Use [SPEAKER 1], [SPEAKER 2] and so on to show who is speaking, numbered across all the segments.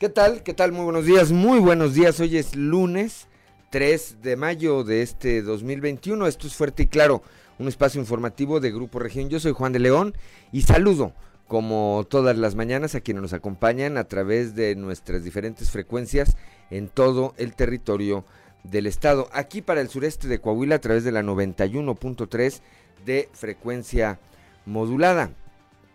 [SPEAKER 1] ¿Qué tal? ¿Qué tal? Muy buenos días, muy buenos días. Hoy es lunes 3 de mayo de este 2021. Esto es Fuerte y Claro, un espacio informativo de Grupo Región. Yo soy Juan de León y saludo, como todas las mañanas, a quienes nos acompañan a través de nuestras diferentes frecuencias en todo el territorio del estado. Aquí para el sureste de Coahuila a través de la 91.3 de frecuencia modulada,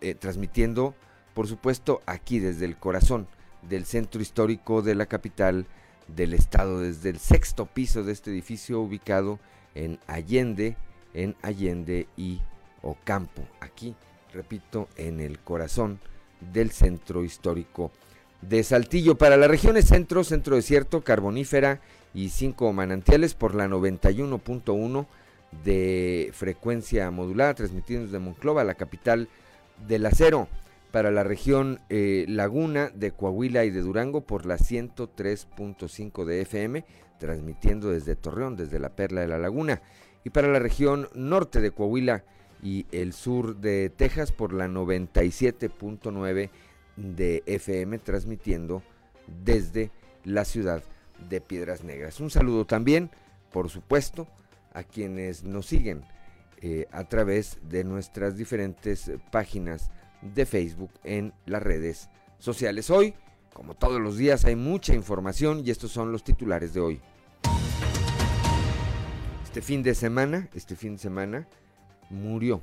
[SPEAKER 1] eh, transmitiendo, por supuesto, aquí desde el corazón del centro histórico de la capital del estado, desde el sexto piso de este edificio ubicado en Allende, en Allende y Ocampo, aquí, repito, en el corazón del centro histórico de Saltillo. Para las regiones centro, centro desierto, carbonífera y cinco manantiales por la 91.1 de frecuencia modulada, transmitiendo desde Monclova, la capital del acero para la región eh, Laguna de Coahuila y de Durango por la 103.5 de FM, transmitiendo desde Torreón, desde la Perla de la Laguna, y para la región norte de Coahuila y el sur de Texas por la 97.9 de FM, transmitiendo desde la ciudad de Piedras Negras. Un saludo también, por supuesto, a quienes nos siguen eh, a través de nuestras diferentes páginas de Facebook en las redes sociales. Hoy, como todos los días, hay mucha información y estos son los titulares de hoy. Este fin de semana, este fin de semana murió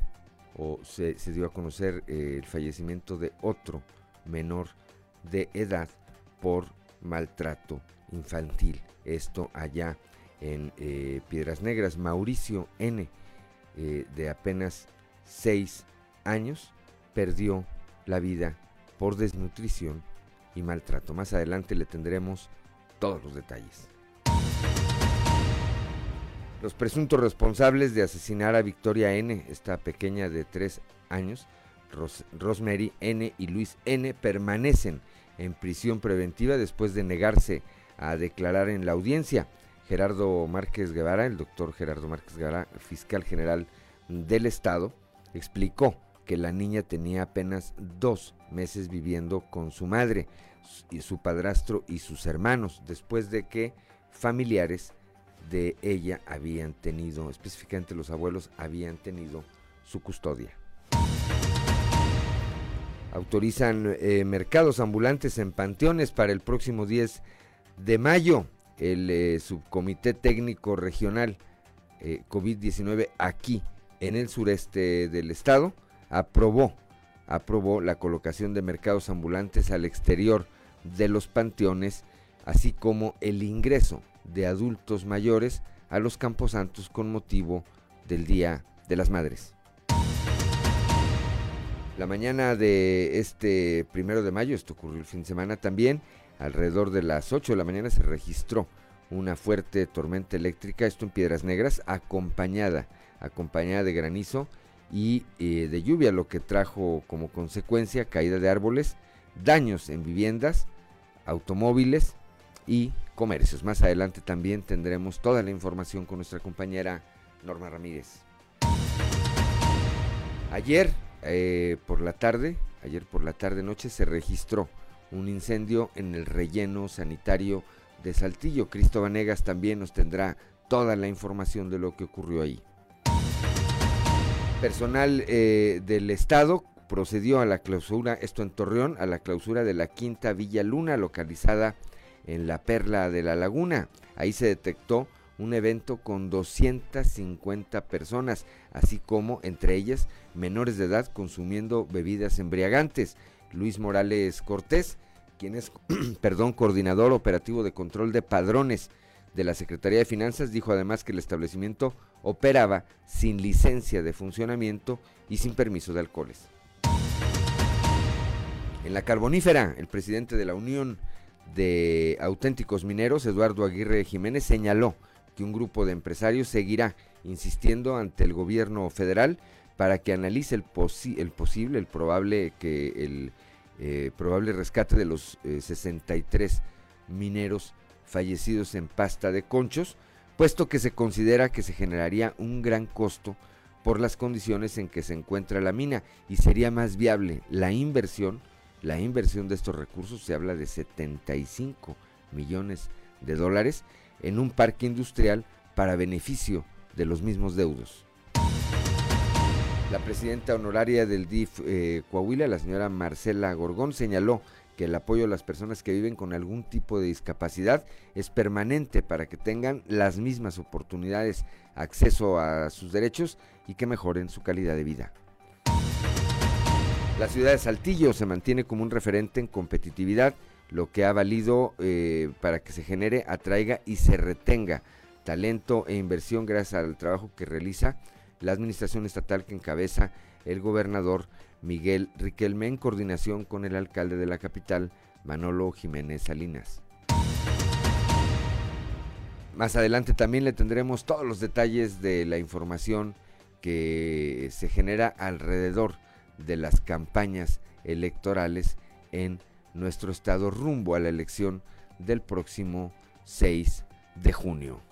[SPEAKER 1] o se, dio a conocer eh, el fallecimiento de otro menor de edad por maltrato infantil. Esto allá en eh, Piedras Negras. Mauricio N, eh, de apenas 6 años, perdió la vida por desnutrición y maltrato. Más adelante le tendremos todos los detalles. Los presuntos responsables de asesinar a Victoria N., esta pequeña de tres años, Rosemary N. y Luis N., permanecen en prisión preventiva después de negarse a declarar en la audiencia. Gerardo Márquez Guevara, el doctor Gerardo Márquez Guevara, fiscal general del Estado, explicó que la niña tenía apenas dos meses viviendo con su madre y su padrastro y sus hermanos, después de que familiares de ella habían tenido, específicamente los abuelos, habían tenido su custodia. Autorizan eh, mercados ambulantes en panteones para el próximo 10 de mayo. El eh, subcomité técnico regional eh, COVID-19 aquí en el sureste del estado aprobó, aprobó la colocación de mercados ambulantes al exterior de los panteones, así como el ingreso de adultos mayores a los camposantos con motivo del Día de las Madres. La mañana de este primero de mayo, esto ocurrió el fin de semana también, alrededor de las 8 de la mañana se registró una fuerte tormenta eléctrica, esto en Piedras Negras, acompañada, acompañada de granizo y eh, de lluvia, lo que trajo como consecuencia caída de árboles, daños en viviendas, automóviles y comercios. Más adelante también tendremos toda la información con nuestra compañera Norma Ramírez. Ayer eh, por la tarde, ayer por la tarde noche se registró un incendio en el relleno sanitario de Saltillo. Cristo Vanegas también nos tendrá toda la información de lo que ocurrió ahí. Personal eh, del Estado procedió a la clausura, esto en Torreón, a la clausura de la quinta Villa Luna, localizada en la Perla de la Laguna. Ahí se detectó un evento con 250 personas, así como entre ellas menores de edad consumiendo bebidas embriagantes. Luis Morales Cortés, quien es, perdón, coordinador operativo de control de padrones de la Secretaría de Finanzas, dijo además que el establecimiento operaba sin licencia de funcionamiento y sin permiso de alcoholes. En la carbonífera, el presidente de la Unión de Auténticos Mineros, Eduardo Aguirre Jiménez, señaló que un grupo de empresarios seguirá insistiendo ante el gobierno federal para que analice el, posible, el probable que el eh, probable rescate de los 63 eh, mineros fallecidos en pasta de conchos, puesto que se considera que se generaría un gran costo por las condiciones en que se encuentra la mina y sería más viable la inversión la inversión de estos recursos se habla de 75 millones de dólares en un parque industrial para beneficio de los mismos deudos. La presidenta honoraria del DIF eh, Coahuila, la señora Marcela Gorgón, señaló que el apoyo a las personas que viven con algún tipo de discapacidad es permanente para que tengan las mismas oportunidades, acceso a sus derechos y que mejoren su calidad de vida. La ciudad de Saltillo se mantiene como un referente en competitividad, lo que ha valido eh, para que se genere, atraiga y se retenga talento e inversión gracias al trabajo que realiza la administración estatal que encabeza el gobernador Miguel Riquelme en coordinación con el alcalde de la capital, Manolo Jiménez Salinas. Más adelante también le tendremos todos los detalles de la información que se genera alrededor de las campañas electorales en nuestro estado rumbo a la elección del próximo 6 de junio.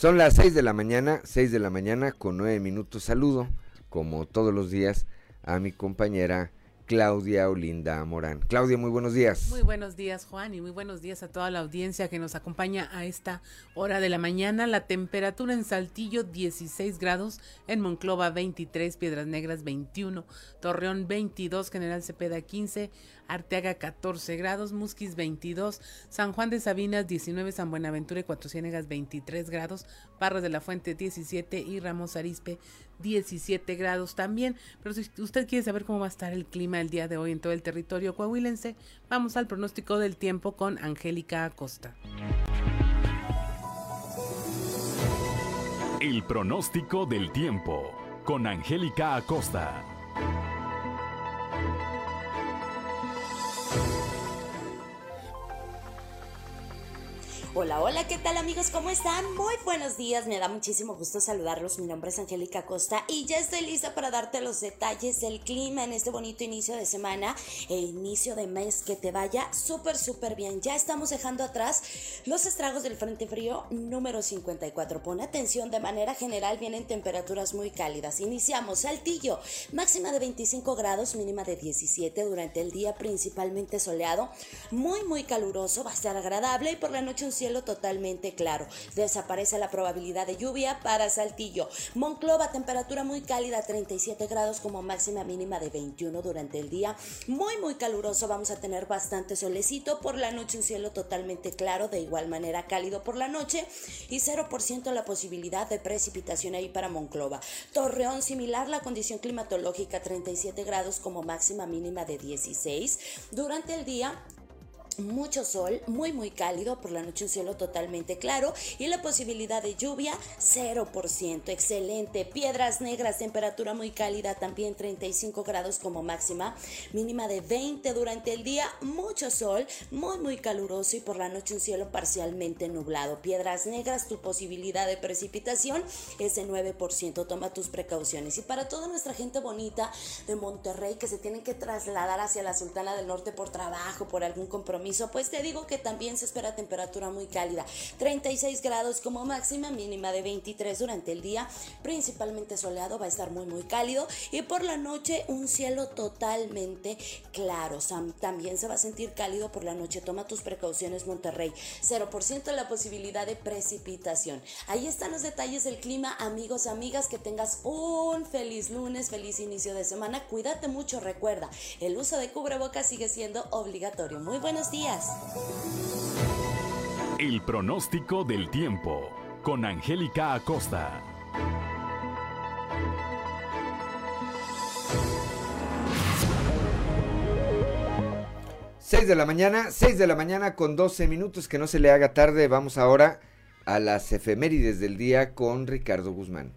[SPEAKER 1] Son las 6 de la mañana, 6 de la mañana con 9 minutos. Saludo, como todos los días, a mi compañera Claudia Olinda Morán. Claudia, muy buenos días.
[SPEAKER 2] Muy buenos días, Juan, y muy buenos días a toda la audiencia que nos acompaña a esta hora de la mañana. La temperatura en Saltillo 16 grados, en Monclova 23, Piedras Negras 21, Torreón 22, General Cepeda 15, Arteaga 14 grados, Musquis 22, San Juan de Sabinas 19, San Buenaventura y Cuatro Ciénegas 23 grados, Parras de la Fuente 17 y Ramos Arispe 17 grados también. Pero si usted quiere saber cómo va a estar el clima el día de hoy en todo el territorio coahuilense, vamos al pronóstico del tiempo con Angélica Acosta.
[SPEAKER 3] El pronóstico del tiempo con Angélica Acosta.
[SPEAKER 4] Hola, hola, ¿qué tal amigos? ¿Cómo están? Muy buenos días, me da muchísimo gusto saludarlos. Mi nombre es Angélica Costa y ya estoy lista para darte los detalles del clima en este bonito inicio de semana e inicio de mes que te vaya súper, súper bien. Ya estamos dejando atrás los estragos del Frente Frío número 54. Pon atención, de manera general vienen temperaturas muy cálidas. Iniciamos Saltillo, máxima de 25 grados, mínima de 17 durante el día, principalmente soleado, muy, muy caluroso, va a estar agradable y por la noche un cielo totalmente claro. Desaparece la probabilidad de lluvia para Saltillo. Monclova, temperatura muy cálida, 37 grados como máxima mínima de 21 durante el día. Muy, muy caluroso. Vamos a tener bastante solecito. Por la noche un cielo totalmente claro, de igual manera cálido por la noche. Y 0% la posibilidad de precipitación ahí para Monclova. Torreón, similar la condición climatológica, 37 grados como máxima mínima de 16. Durante el día mucho sol, muy muy cálido, por la noche un cielo totalmente claro y la posibilidad de lluvia 0%, excelente. Piedras negras, temperatura muy cálida, también 35 grados como máxima, mínima de 20 durante el día, mucho sol, muy muy caluroso y por la noche un cielo parcialmente nublado. Piedras negras, tu posibilidad de precipitación es de 9%, toma tus precauciones. Y para toda nuestra gente bonita de Monterrey que se tienen que trasladar hacia la Sultana del Norte por trabajo, por algún compromiso, pues te digo que también se espera temperatura muy cálida. 36 grados como máxima, mínima de 23 durante el día, principalmente soleado, va a estar muy muy cálido y por la noche un cielo totalmente claro. También se va a sentir cálido por la noche. Toma tus precauciones Monterrey. 0% la posibilidad de precipitación. Ahí están los detalles del clima, amigos, amigas, que tengas un feliz lunes, feliz inicio de semana. Cuídate mucho, recuerda, el uso de cubrebocas sigue siendo obligatorio. Muy buenos días.
[SPEAKER 3] El pronóstico del tiempo con Angélica Acosta.
[SPEAKER 1] 6 de la mañana, 6 de la mañana con 12 minutos, que no se le haga tarde. Vamos ahora a las efemérides del día con Ricardo Guzmán.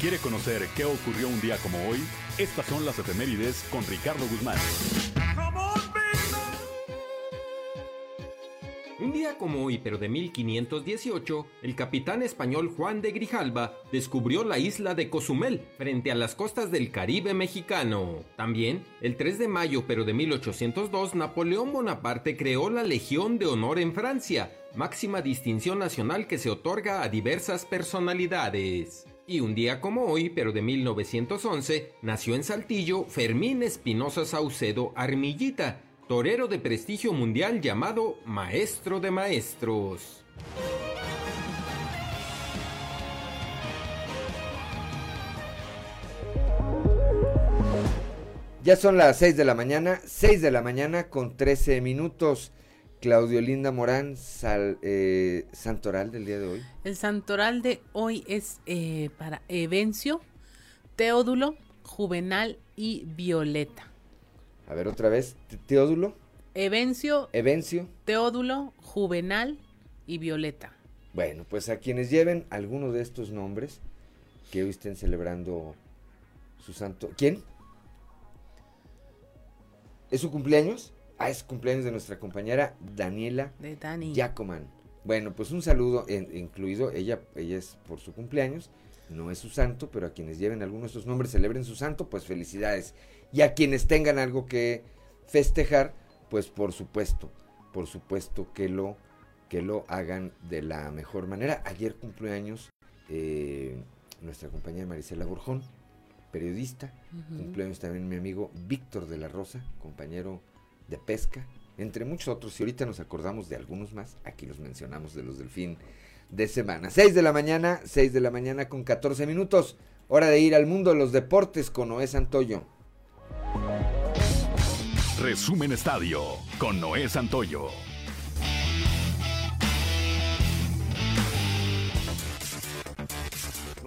[SPEAKER 3] ¿Quiere conocer qué ocurrió un día como hoy? Estas son las efemérides con Ricardo Guzmán.
[SPEAKER 5] Un día como hoy, pero de 1518, el capitán español Juan de Grijalba descubrió la isla de Cozumel, frente a las costas del Caribe mexicano. También, el 3 de mayo, pero de 1802, Napoleón Bonaparte creó la Legión de Honor en Francia, máxima distinción nacional que se otorga a diversas personalidades. Y un día como hoy, pero de 1911, nació en Saltillo Fermín Espinosa Saucedo Armillita, torero de prestigio mundial llamado Maestro de Maestros.
[SPEAKER 1] Ya son las 6 de la mañana, 6 de la mañana con 13 minutos. Claudio Linda Morán, eh, santoral del día de hoy.
[SPEAKER 2] El santoral de hoy es eh, para Evencio, Teodulo, Juvenal y Violeta.
[SPEAKER 1] A ver otra vez, Teodulo.
[SPEAKER 2] Evencio.
[SPEAKER 1] Evencio.
[SPEAKER 2] Teodulo, Juvenal y Violeta.
[SPEAKER 1] Bueno, pues a quienes lleven alguno de estos nombres que hoy estén celebrando su santo. ¿Quién? ¿Es su cumpleaños? Ah, es cumpleaños de nuestra compañera Daniela
[SPEAKER 2] de Dani.
[SPEAKER 1] Bueno, pues un saludo incluido, ella, ella es por su cumpleaños, no es su santo, pero a quienes lleven alguno de estos nombres, celebren su santo, pues felicidades. Y a quienes tengan algo que festejar, pues por supuesto, por supuesto que lo, que lo hagan de la mejor manera. Ayer cumpleaños eh, nuestra compañera Marisela Borjón, periodista. Cumpleaños también mi amigo Víctor de la Rosa, compañero de pesca, entre muchos otros. Y ahorita nos acordamos de algunos más, aquí los mencionamos de los del fin de semana. 6 de la mañana, 6 de la mañana con 14 minutos. Hora de ir al mundo de los deportes con Noé Santoyo.
[SPEAKER 3] Resumen Estadio con Noé Santoyo.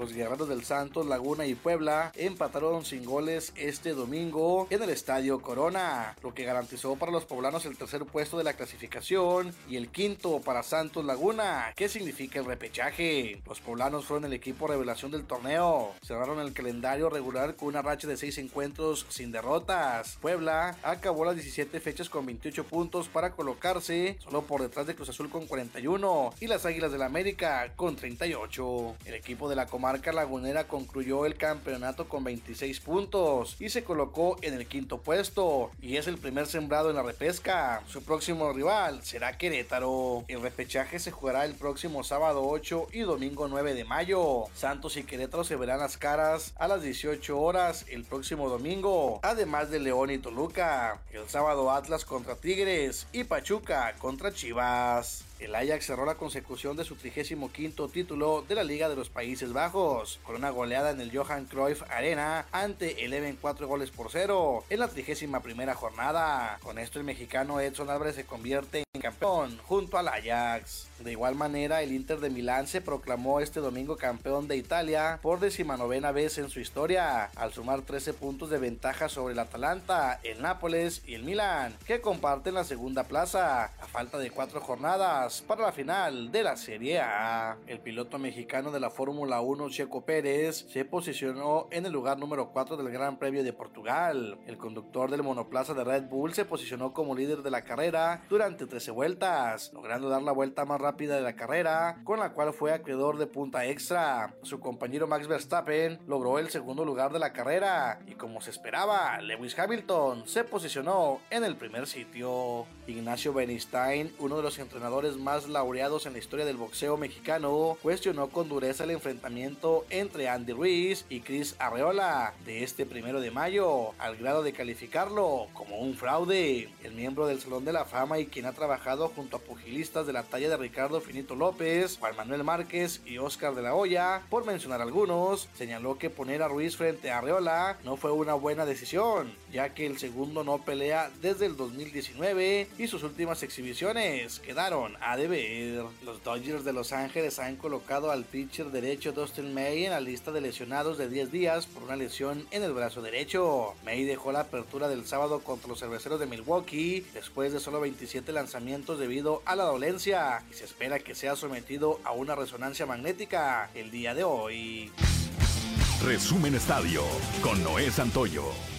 [SPEAKER 6] Los guerreros del Santos, Laguna y Puebla empataron sin goles este domingo en el Estadio Corona, lo que garantizó para los poblanos el tercer puesto de la clasificación y el quinto para Santos Laguna, que significa el repechaje. Los poblanos fueron el equipo revelación del torneo, cerraron el calendario regular con una racha de seis encuentros sin derrotas. Puebla acabó las 17 fechas con 28 puntos para colocarse solo por detrás de Cruz Azul con 41 y las Águilas del América con 38. El equipo de la comarca marca lagunera concluyó el campeonato con 26 puntos y se colocó en el quinto puesto y es el primer sembrado en la repesca. Su próximo rival será Querétaro. El repechaje se jugará el próximo sábado 8 y domingo 9 de mayo. Santos y Querétaro se verán las caras a las 18 horas el próximo domingo, además de León y Toluca. El sábado Atlas contra Tigres y Pachuca contra Chivas. El Ajax cerró la consecución de su 35 título de la Liga de los Países Bajos, con una goleada en el Johan Cruyff Arena ante el Even 4 goles por 0 en la 31 primera jornada. Con esto el mexicano Edson Álvarez se convierte en campeón junto al Ajax. De igual manera, el Inter de Milán se proclamó este domingo campeón de Italia por decimanovena vez en su historia, al sumar 13 puntos de ventaja sobre el Atalanta, el Nápoles y el Milán, que comparten la segunda plaza, a falta de cuatro jornadas para la final de la Serie A. El piloto mexicano de la Fórmula 1, Checo Pérez, se posicionó en el lugar número 4 del Gran Premio de Portugal. El conductor del monoplaza de Red Bull se posicionó como líder de la carrera durante 13 vueltas, logrando dar la vuelta más rápida de la carrera, con la cual fue acreedor de punta extra. Su compañero Max Verstappen logró el segundo lugar de la carrera y como se esperaba, Lewis Hamilton se posicionó en el primer sitio. Ignacio Bernstein, uno de los entrenadores más laureados en la historia del boxeo mexicano, cuestionó con dureza el enfrentamiento entre Andy Ruiz y Chris Arreola de este primero de mayo, al grado de calificarlo como un fraude. El miembro del Salón de la Fama y quien ha trabajado junto a pugilistas de la talla de Ricardo Ricardo Finito López, Juan Manuel Márquez y Oscar de la Hoya, por mencionar algunos, señaló que poner a Ruiz frente a Arreola no fue una buena decisión, ya que el segundo no pelea desde el 2019 y sus últimas exhibiciones quedaron a deber. Los Dodgers de Los Ángeles han colocado al pitcher derecho Dustin May en la lista de lesionados de 10 días por una lesión en el brazo derecho. May dejó la apertura del sábado contra los cerveceros de Milwaukee después de solo 27 lanzamientos debido a la dolencia y se espera que sea sometido a una resonancia magnética el día de hoy.
[SPEAKER 3] Resumen Estadio con Noé Santoyo.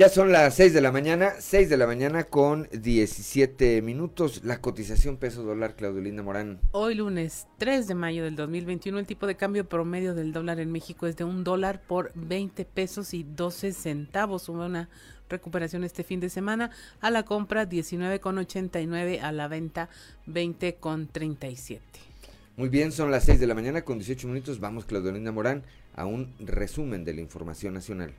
[SPEAKER 1] Ya son las 6 de la mañana, 6 de la mañana con 17 minutos. La cotización peso dólar, Claudio Linda Morán.
[SPEAKER 2] Hoy lunes 3 de mayo del 2021, el tipo de cambio promedio del dólar en México es de un dólar por 20 pesos y 12 centavos. Hubo una recuperación este fin de semana. A la compra 19,89, a la venta 20,37.
[SPEAKER 1] Muy bien, son las 6 de la mañana con 18 minutos. Vamos, Claudio Linda Morán, a un resumen de la información nacional.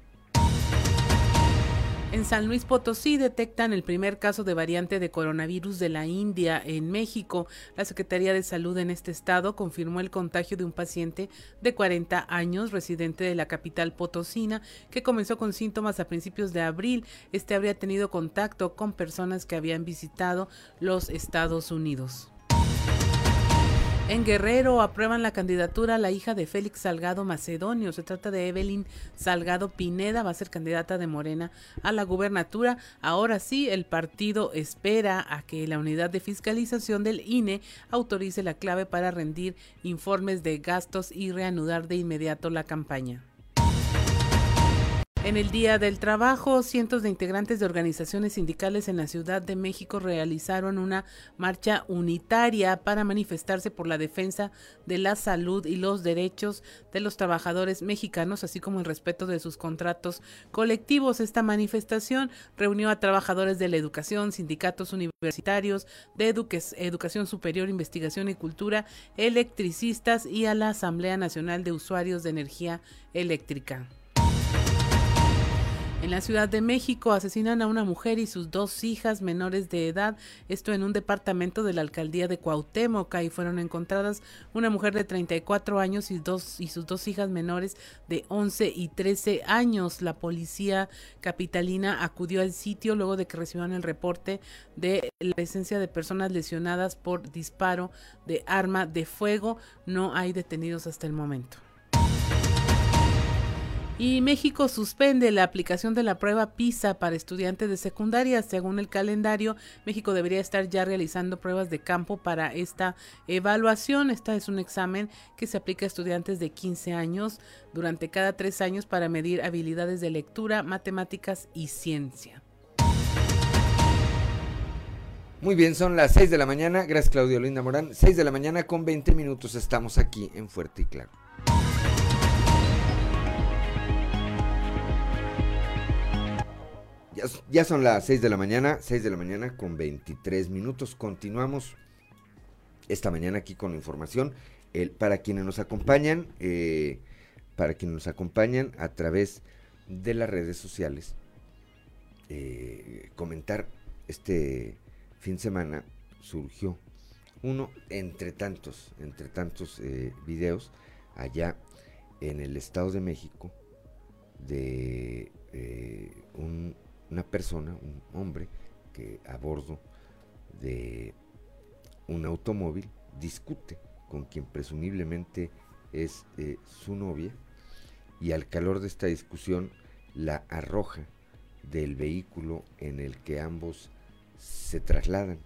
[SPEAKER 2] En San Luis Potosí detectan el primer caso de variante de coronavirus de la India en México. La Secretaría de Salud en este estado confirmó el contagio de un paciente de 40 años, residente de la capital potosina, que comenzó con síntomas a principios de abril. Este habría tenido contacto con personas que habían visitado los Estados Unidos. En Guerrero aprueban la candidatura a la hija de Félix Salgado Macedonio. Se trata de Evelyn Salgado Pineda, va a ser candidata de Morena a la gubernatura. Ahora sí, el partido espera a que la unidad de fiscalización del INE autorice la clave para rendir informes de gastos y reanudar de inmediato la campaña. En el Día del Trabajo, cientos de integrantes de organizaciones sindicales en la Ciudad de México realizaron una marcha unitaria para manifestarse por la defensa de la salud y los derechos de los trabajadores mexicanos, así como el respeto de sus contratos colectivos. Esta manifestación reunió a trabajadores de la educación, sindicatos universitarios, de educación superior, investigación y cultura, electricistas y a la Asamblea Nacional de Usuarios de Energía Eléctrica. En la Ciudad de México asesinan a una mujer y sus dos hijas menores de edad, esto en un departamento de la alcaldía de Cuauhtémoc. Ahí fueron encontradas una mujer de 34 años y, dos, y sus dos hijas menores de 11 y 13 años. La policía capitalina acudió al sitio luego de que recibieron el reporte de la presencia de personas lesionadas por disparo de arma de fuego. No hay detenidos hasta el momento. Y México suspende la aplicación de la prueba PISA para estudiantes de secundaria. Según el calendario, México debería estar ya realizando pruebas de campo para esta evaluación. Esta es un examen que se aplica a estudiantes de 15 años durante cada tres años para medir habilidades de lectura, matemáticas y ciencia.
[SPEAKER 1] Muy bien, son las 6 de la mañana. Gracias, Claudio Linda Morán. 6 de la mañana con 20 minutos. Estamos aquí en Fuerte y Claro. Ya, son las 6 de la mañana, 6 de la mañana con 23 minutos. Continuamos esta mañana aquí con la información. El, para quienes nos acompañan, eh, para quienes nos acompañan a través de las redes sociales, eh, comentar este fin de semana surgió uno entre tantos, entre tantos eh, videos allá en el Estado de México de un una persona, un hombre, que a bordo de un automóvil discute con quien presumiblemente es eh, su novia y al calor de esta discusión la arroja del vehículo en el que ambos se trasladan,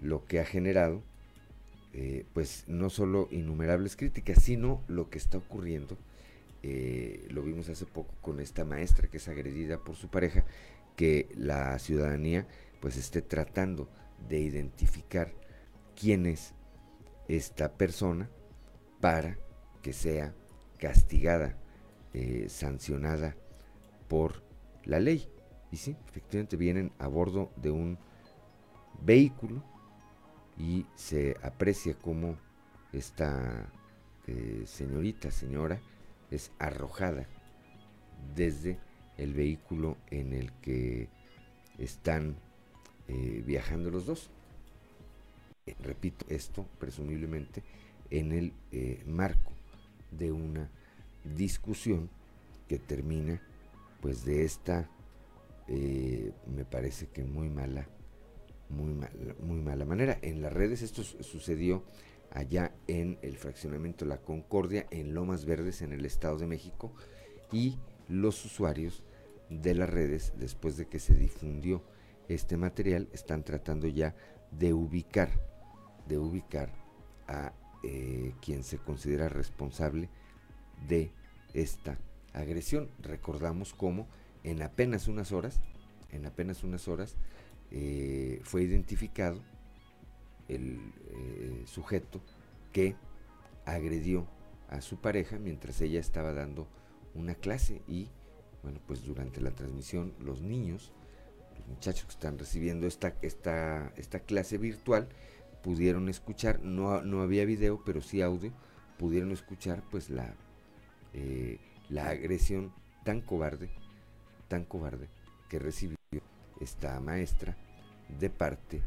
[SPEAKER 1] lo que ha generado eh, pues no solo innumerables críticas, sino lo que está ocurriendo eh, lo vimos hace poco con esta maestra que es agredida por su pareja, que la ciudadanía pues esté tratando de identificar quién es esta persona para que sea castigada, eh, sancionada por la ley. Y sí, efectivamente vienen a bordo de un vehículo y se aprecia como esta eh, señorita, señora, es arrojada desde el vehículo en el que están eh, viajando los dos. Eh, repito, esto presumiblemente en el eh, marco de una discusión que termina pues de esta, me parece que muy mala, muy mala, muy mala manera. En las redes esto sucedió allá en el fraccionamiento La Concordia, en Lomas Verdes, en el Estado de México, y los usuarios de las redes, después de que se difundió este material, están tratando ya de ubicar, de ubicar a eh, quien se considera responsable de esta agresión. Recordamos cómo en apenas unas horas, en apenas unas horas, eh, fue identificado el eh, sujeto que agredió a su pareja mientras ella estaba dando una clase y bueno pues durante la transmisión los niños los muchachos que están recibiendo esta esta esta clase virtual pudieron escuchar no, no había video pero sí audio pudieron escuchar pues la eh, la agresión tan cobarde tan cobarde que recibió esta maestra de parte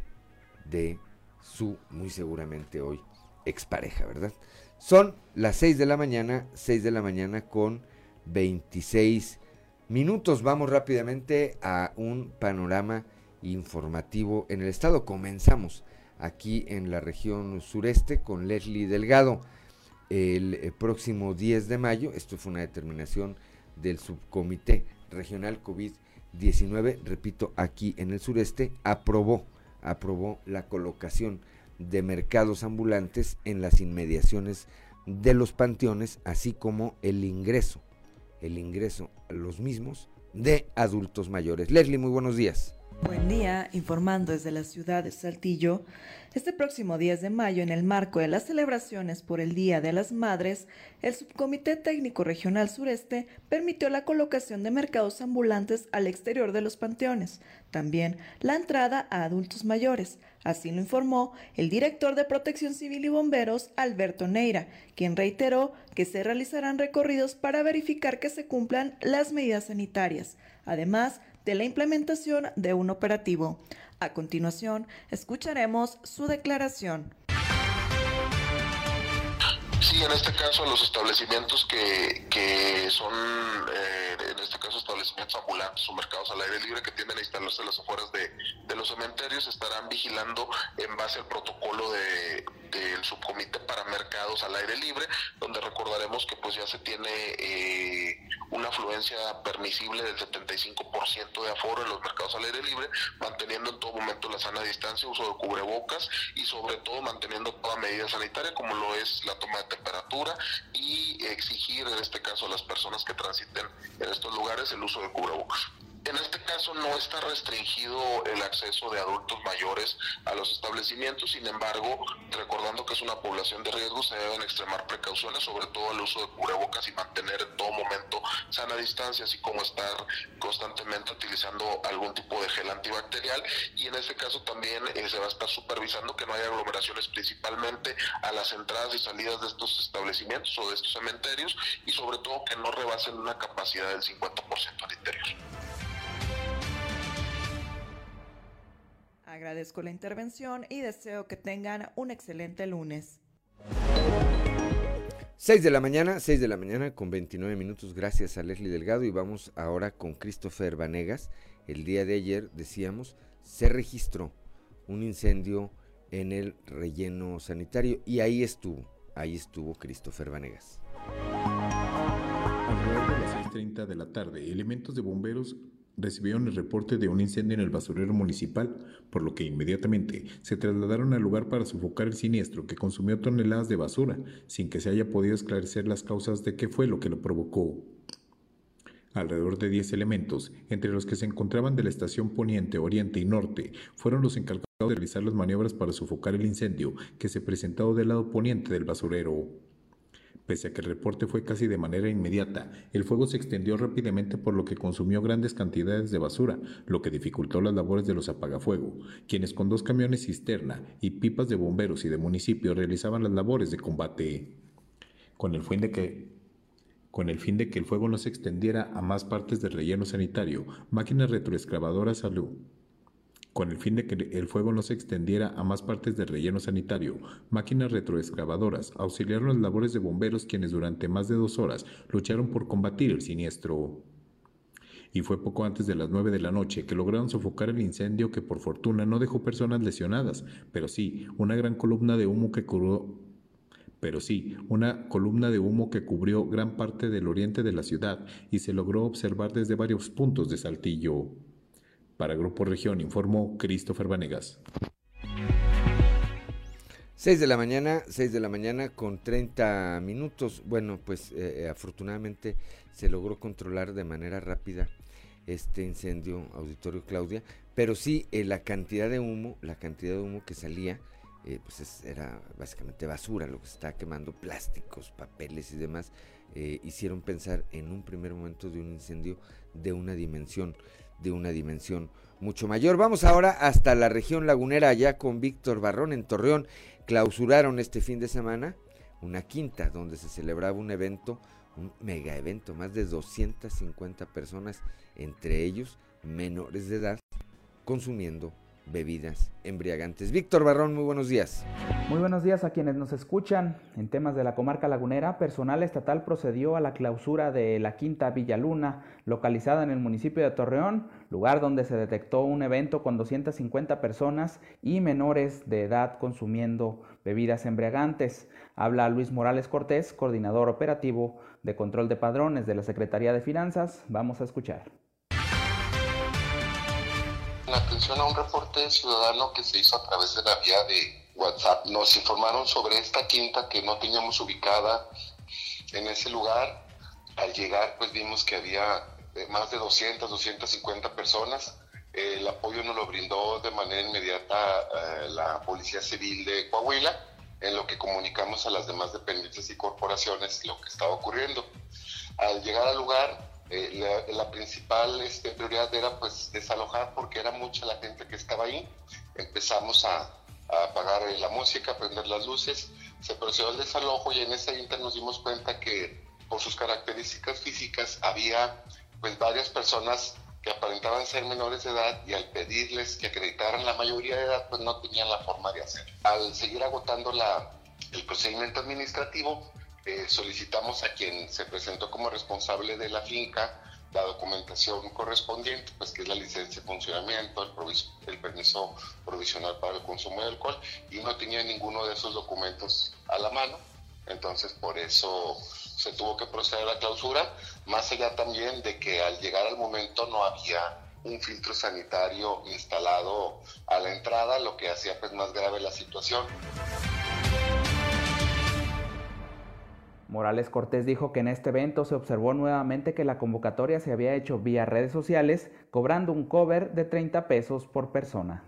[SPEAKER 1] de su muy seguramente hoy expareja, ¿verdad? Son las 6 de la mañana, 6 de la mañana con 26 minutos. Vamos rápidamente a un panorama informativo en el estado. Comenzamos aquí en la región sureste con Leslie Delgado. El, el eh, próximo 10 de mayo, esto fue una determinación del subcomité regional COVID-19, repito, aquí en el sureste, aprobó, aprobó la colocación de mercados ambulantes en las inmediaciones de los panteones, así como el ingreso, el ingreso a los mismos de adultos mayores. Leslie, muy buenos días.
[SPEAKER 7] Buen día, informando desde la ciudad de Saltillo. Este próximo 10 de mayo, en el marco de las celebraciones por el Día de las Madres, el Subcomité Técnico Regional Sureste permitió la colocación de mercados ambulantes al exterior de los panteones, también la entrada a adultos mayores. Así lo informó el director de Protección Civil y Bomberos, Alberto Neira, quien reiteró que se realizarán recorridos para verificar que se cumplan las medidas sanitarias. Además, de la implementación de un operativo. A continuación, escucharemos su declaración.
[SPEAKER 8] Sí, en este caso los establecimientos que, que son, eh, en este caso establecimientos ambulantes o mercados al aire libre que tienden a instalarse a las afueras de, de los cementerios estarán vigilando en base al protocolo de, del subcomité para mercados al aire libre, donde recordaremos que pues ya se tiene eh, una afluencia permisible del 75% de aforo en los mercados al aire libre, manteniendo en todo momento la sana distancia, uso de cubrebocas y sobre todo manteniendo toda medida sanitaria como lo es la toma de temperatura y exigir en este caso a las personas que transiten en estos lugares el uso de cubrebocas. En este caso no está restringido el acceso de adultos mayores a los establecimientos, sin embargo, recordando que es una población de riesgo, se deben extremar precauciones, sobre todo el uso de cubrebocas y mantener en todo momento sana distancia, así como estar constantemente utilizando algún tipo de gel antibacterial y en este caso también eh, se va a estar supervisando que no haya aglomeraciones principalmente a las entradas y salidas de estos establecimientos o de estos cementerios y sobre todo que no rebasen una capacidad del 50% al interior.
[SPEAKER 7] Agradezco la intervención y deseo que tengan un excelente lunes.
[SPEAKER 1] 6 de la mañana, 6 de la mañana con 29 minutos. Gracias a Leslie Delgado y vamos ahora con Christopher Vanegas. El día de ayer, decíamos, se registró un incendio en el relleno sanitario y ahí estuvo, ahí estuvo Christopher Vanegas.
[SPEAKER 9] Alrededor de las 6.30 de la tarde, elementos de bomberos recibieron el reporte de un incendio en el basurero municipal, por lo que inmediatamente se trasladaron al lugar para sofocar el siniestro que consumió toneladas de basura, sin que se haya podido esclarecer las causas de qué fue lo que lo provocó. Alrededor de 10 elementos, entre los que se encontraban de la estación Poniente, Oriente y Norte, fueron los encargados de realizar las maniobras para sofocar el incendio que se presentó del lado poniente del basurero. Pese a que el reporte fue casi de manera inmediata, el fuego se extendió rápidamente por lo que consumió grandes cantidades de basura, lo que dificultó las labores de los apagafuego, quienes con dos camiones cisterna y pipas de bomberos y de municipio realizaban las labores de combate. Con el fin de que con el fin de que el fuego no se extendiera a más partes del relleno sanitario, máquinas retroexcavadoras salud con el fin de que el fuego no se extendiera a más partes del relleno sanitario, máquinas retroexcavadoras auxiliaron las labores de bomberos quienes durante más de dos horas lucharon por combatir el siniestro. y fue poco antes de las 9 de la noche que lograron sofocar el incendio que por fortuna no dejó personas lesionadas, pero sí una gran columna de humo que cubrió pero sí, una columna de humo que cubrió gran parte del oriente de la ciudad y se logró observar desde varios puntos de Saltillo. Para Grupo Región informó Christopher Vanegas.
[SPEAKER 1] 6 de la mañana, 6 de la mañana con 30 minutos. Bueno, pues eh, afortunadamente se logró controlar de manera rápida este incendio, Auditorio Claudia, pero sí eh, la cantidad de humo, la cantidad de humo que salía, eh, pues era básicamente basura lo que se estaba quemando, plásticos, papeles y demás, eh, hicieron pensar en un primer momento de un incendio de una dimensión, de una dimensión mucho mayor. Vamos ahora hasta la región lagunera, allá con Víctor Barrón en Torreón. Clausuraron este fin de semana una quinta donde se celebraba un evento un mega evento, más de 250 personas, entre ellos menores de edad, consumiendo bebidas embriagantes. Víctor Barrón, muy buenos días.
[SPEAKER 10] Muy buenos días a quienes nos escuchan. En temas de la comarca lagunera, personal estatal procedió a la clausura de la Quinta Villaluna, localizada en el municipio de Torreón, lugar donde se detectó un evento con 250 personas y menores de edad consumiendo bebidas embriagantes. Habla Luis Morales Cortés, coordinador operativo de control de padrones de la Secretaría de Finanzas. Vamos a escuchar.
[SPEAKER 11] En atención a un reporte ciudadano que se hizo a través de la vía de WhatsApp, nos informaron sobre esta quinta que no teníamos ubicada en ese lugar. Al llegar, pues vimos que había eh, más de 200, 250 personas. El apoyo nos lo brindó de manera inmediata eh, la Policía Civil de Coahuila, en lo que comunicamos a las demás dependencias y corporaciones lo que estaba ocurriendo. Al llegar al lugar, eh, la, principal este, prioridad era pues desalojar porque era mucha la gente que estaba ahí. Empezamos a, a apagar eh, la música, a prender las luces, se procedió al desalojo y en ese inter nos dimos cuenta que por sus características físicas había pues varias personas que aparentaban ser menores de edad y al pedirles que acreditaran la mayoría de edad pues no tenían la forma de hacer. Al seguir agotando la, el procedimiento administrativo, eh, solicitamos a quien se presentó como responsable de la finca la documentación correspondiente, pues que es la licencia de funcionamiento, el, el permiso provisional para el consumo de alcohol, y no tenía ninguno de esos documentos a la mano. Entonces, por eso se tuvo que proceder a la clausura, más allá también de que al llegar al momento no había un filtro sanitario instalado a la entrada, lo que hacía pues más grave la situación.
[SPEAKER 10] Morales Cortés dijo que en este evento se observó nuevamente que la convocatoria se había hecho vía redes sociales, cobrando un cover de 30 pesos por persona.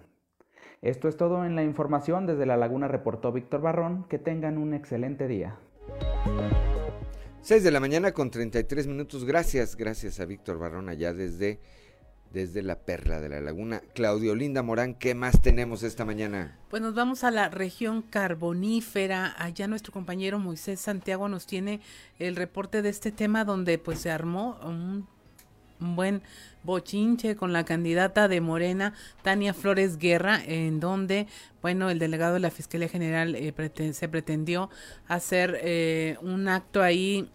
[SPEAKER 10] Esto es todo en la información. Desde La Laguna reportó Víctor Barrón. Que tengan un excelente día.
[SPEAKER 1] 6 de la mañana con 33 minutos. Gracias, gracias a Víctor Barrón allá desde desde la Perla de la Laguna. Claudio Linda Morán, ¿qué más tenemos esta mañana?
[SPEAKER 2] Pues nos vamos a la región carbonífera. Allá nuestro compañero Moisés Santiago nos tiene el reporte de este tema donde pues se armó un, buen bochinche con la candidata de Morena, Tania Flores Guerra, en donde, bueno, el delegado de la Fiscalía General eh, se pretendió hacer eh, un acto ahí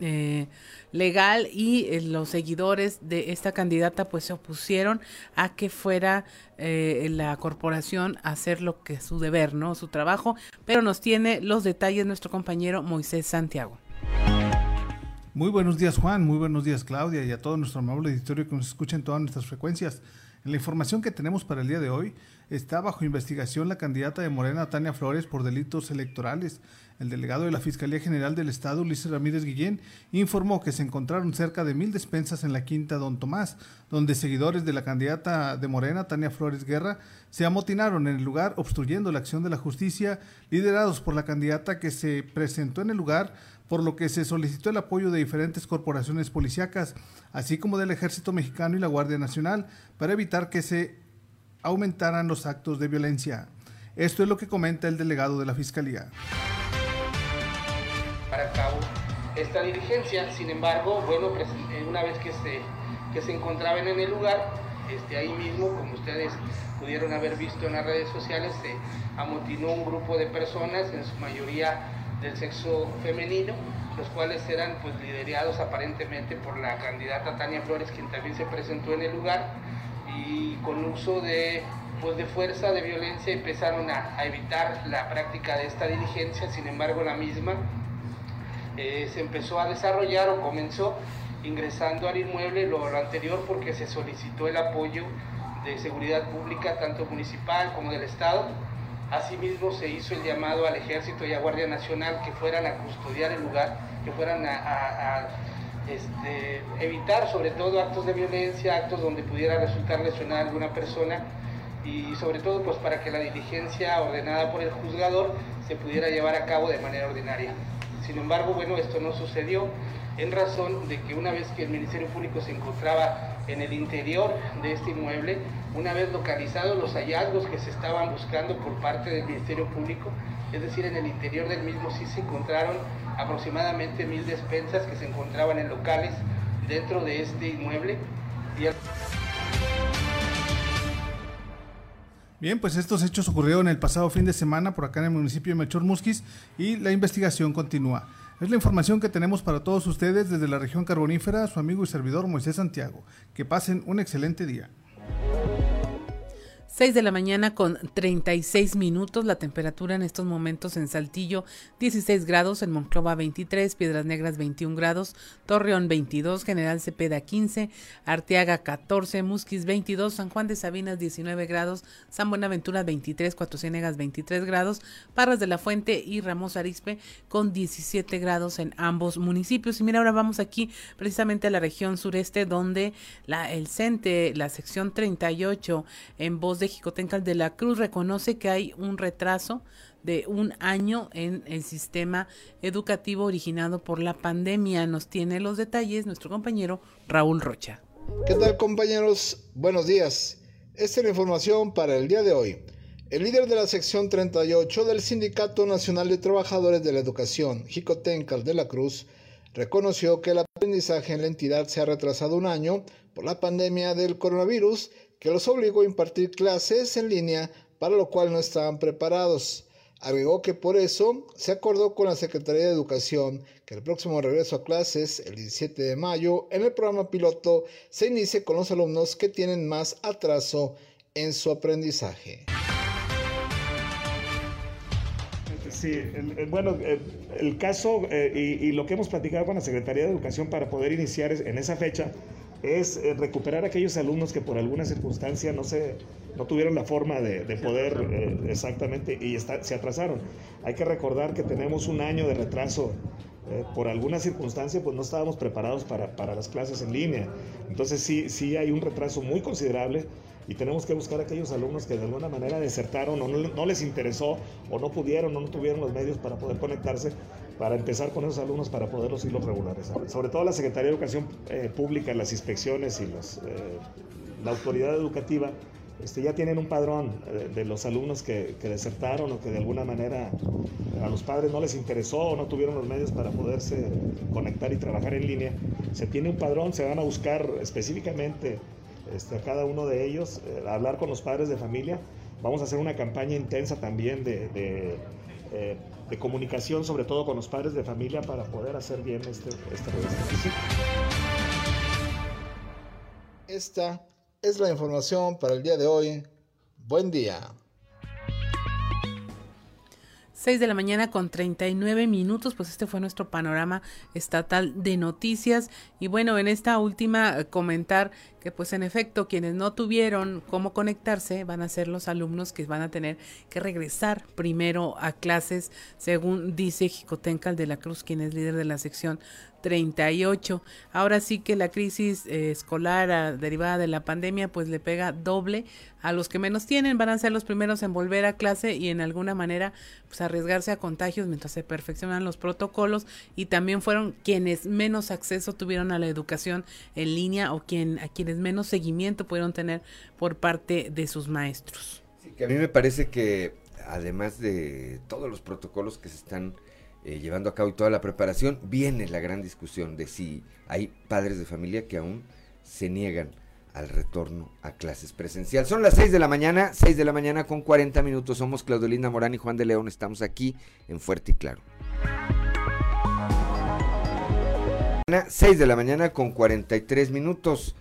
[SPEAKER 2] eh, legal y eh, los seguidores de esta candidata pues se opusieron a que fuera eh, la corporación a hacer lo que es su deber, ¿no? Su trabajo, pero nos tiene los detalles nuestro compañero Moisés Santiago.
[SPEAKER 12] Muy buenos días Juan, muy buenos días Claudia y a todo nuestro amable auditorio que nos escucha en todas nuestras frecuencias. En la información que tenemos para el día de hoy, está bajo investigación la candidata de Morena Tania Flores por delitos electorales. El delegado de la Fiscalía General del Estado, Luis Ramírez Guillén, informó que se encontraron cerca de mil despensas en la Quinta Don Tomás, donde seguidores de la candidata de Morena, Tania Flores Guerra, se amotinaron en el lugar obstruyendo la acción de la justicia, liderados por la candidata que se presentó en el lugar, por lo que se solicitó el apoyo de diferentes corporaciones policíacas, así como del Ejército Mexicano y la Guardia Nacional, para evitar que se aumentaran los actos de violencia. Esto es lo que comenta el delegado de la Fiscalía
[SPEAKER 13] para cabo esta diligencia. Sin embargo, bueno, eh, una vez que se, que se encontraban en el lugar, este, ahí mismo, como ustedes pudieron haber visto en las redes sociales, se amotinó un grupo de personas, en su mayoría del sexo femenino, los cuales eran pues liderados aparentemente por la candidata Tania Flores, quien también se presentó en el lugar, y con uso de, pues, de fuerza, de violencia, empezaron a, evitar la práctica de esta diligencia, sin embargo la misma eh, se empezó a desarrollar o comenzó ingresando al inmueble, lo, anterior porque se solicitó el apoyo de seguridad pública, tanto municipal como del Estado. Asimismo se hizo el llamado al Ejército y a Guardia Nacional que fueran a custodiar el lugar, que fueran a, este, evitar sobre todo actos de violencia, actos donde pudiera resultar lesionada alguna persona y sobre todo pues para que la diligencia ordenada por el juzgador se pudiera llevar a cabo de manera ordinaria. Sin embargo, bueno, esto no sucedió en razón de que una vez que el Ministerio Público se encontraba en el interior de este inmueble, una vez localizados los hallazgos que se estaban buscando por parte del Ministerio Público, es decir, en el interior del mismo sí se encontraron aproximadamente mil despensas que se encontraban en locales dentro de este inmueble.
[SPEAKER 12] Bien, pues estos hechos ocurrieron el pasado fin de semana por acá en el municipio de Melchor y la investigación continúa. Es la información que tenemos para todos ustedes desde la región carbonífera, su amigo y servidor Moisés Santiago. Que pasen un excelente día.
[SPEAKER 2] 6 de la mañana con 36 minutos. La temperatura en estos momentos en Saltillo 16 grados, en Monclova 23, Piedras Negras 21 grados, Torreón 22, General Cepeda 15, Arteaga 14, Musquis 22, San Juan de Sabinas 19 grados, San Buenaventura 23, Cuatro Ciénegas 23 grados, Parras de la Fuente y Ramos Arispe con 17 grados en ambos municipios. Y mira, ahora vamos aquí precisamente a la región sureste donde la, el CENTE, la sección 38 en voz de Jicotencal de la Cruz reconoce que hay un retraso de un año en el sistema educativo originado por la pandemia. Nos tiene los detalles nuestro compañero Raúl Rocha.
[SPEAKER 14] ¿Qué tal compañeros? Buenos días. Esta es la información para el día de hoy. El líder de la sección 38 del Sindicato Nacional de Trabajadores de la Educación, Jicotencal de la Cruz, reconoció que el aprendizaje en la entidad se ha retrasado un año por la pandemia del coronavirus que los obligó a impartir clases en línea, para lo cual no estaban preparados. Agregó que por eso se acordó con la Secretaría de Educación que el próximo regreso a clases, el 17 de mayo, en el programa piloto, se inicie con los alumnos que tienen más atraso en su aprendizaje.
[SPEAKER 15] Sí, bueno, el, caso eh, y, y, lo que hemos platicado con la Secretaría de Educación para poder iniciar en esa fecha es eh, recuperar a aquellos alumnos que por alguna circunstancia no, se, no tuvieron la forma de, poder eh, exactamente y se atrasaron. Hay que recordar que tenemos un año de retraso. Eh, por alguna circunstancia, pues no estábamos preparados para, para, las clases en línea. Entonces sí, sí hay un retraso muy considerable y tenemos que buscar a aquellos alumnos que de alguna manera desertaron o no, les interesó o no pudieron o no tuvieron los medios para poder conectarse, para empezar con esos alumnos para poderlos irlos regulares. Sobre todo la Secretaría de Educación eh, Pública, las inspecciones y los, eh, la autoridad educativa este, ya tienen un padrón eh, de los alumnos que, desertaron o que de alguna manera a los padres no les interesó o no tuvieron los medios para poderse conectar y trabajar en línea. Se tiene un padrón, se van a buscar específicamente este, a cada uno de ellos, hablar con los padres de familia. Vamos a hacer una campaña intensa también de, comunicación, sobre todo con los padres de familia, para poder hacer bien este, este
[SPEAKER 14] Esta es la información para el día de hoy. Buen día.
[SPEAKER 2] 6 de la mañana con 39 minutos, pues este fue nuestro panorama estatal de noticias. Y bueno, en esta última eh, comentar que pues en efecto quienes no tuvieron cómo conectarse van a ser los alumnos que van a tener que regresar primero a clases, según dice Jicotencal de la Cruz, quien es líder de la sección 38. Ahora sí que la crisis eh, escolar ah, derivada de la pandemia pues le pega doble a los que menos tienen, van a ser los primeros en volver a clase y en alguna manera pues arriesgarse a contagios mientras se perfeccionan los protocolos y también fueron quienes menos acceso tuvieron a la educación en línea o quien a quienes menos seguimiento pudieron tener por parte de sus maestros.
[SPEAKER 1] que a mí me parece que además de todos los protocolos que se están eh, llevando a cabo toda la preparación, viene la gran discusión de si hay padres de familia que aún se niegan al retorno a clases presencial. Son las 6 de la mañana, 6 de la mañana con 40 minutos. Somos Claudelina Morán y Juan de León. Estamos aquí en Fuerte y Claro. 6 de la mañana con 43 minutos.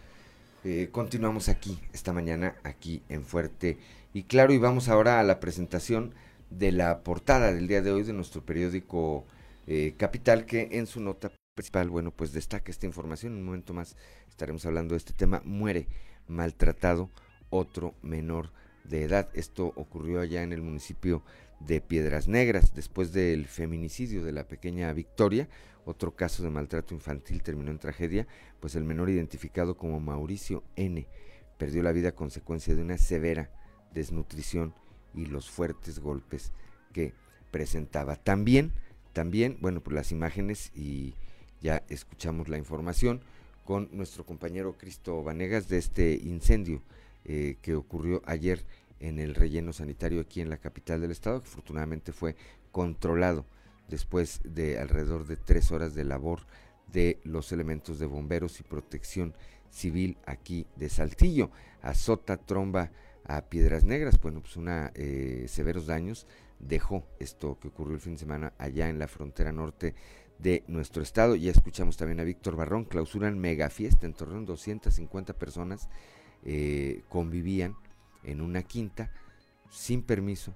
[SPEAKER 1] Eh, continuamos aquí, esta mañana, aquí en Fuerte y Claro, y vamos ahora a la presentación de la portada del día de hoy de nuestro periódico eh, Capital, que en su nota principal, bueno, pues destaca esta información. En un momento más estaremos hablando de este tema. Muere maltratado otro menor de edad. Esto ocurrió allá en el municipio de Piedras Negras, después del feminicidio de la pequeña Victoria. Otro caso de maltrato infantil terminó en tragedia, pues el menor identificado como Mauricio N perdió la vida a consecuencia de una severa desnutrición y los fuertes golpes que presentaba. También, también, bueno, por las imágenes y ya escuchamos la información con nuestro compañero Cristo Vanegas de este incendio eh, que ocurrió ayer en el relleno sanitario aquí en la capital del estado, que afortunadamente fue controlado después de alrededor de tres horas de labor de los elementos de bomberos y protección civil aquí de Saltillo. Azota tromba a Piedras Negras, bueno, pues una eh, severos daños dejó esto que ocurrió el fin de semana allá en la frontera norte de nuestro estado. Ya escuchamos también a Víctor Barrón, clausuran mega fiesta en Torreón, 250 personas eh, convivían en una quinta sin permiso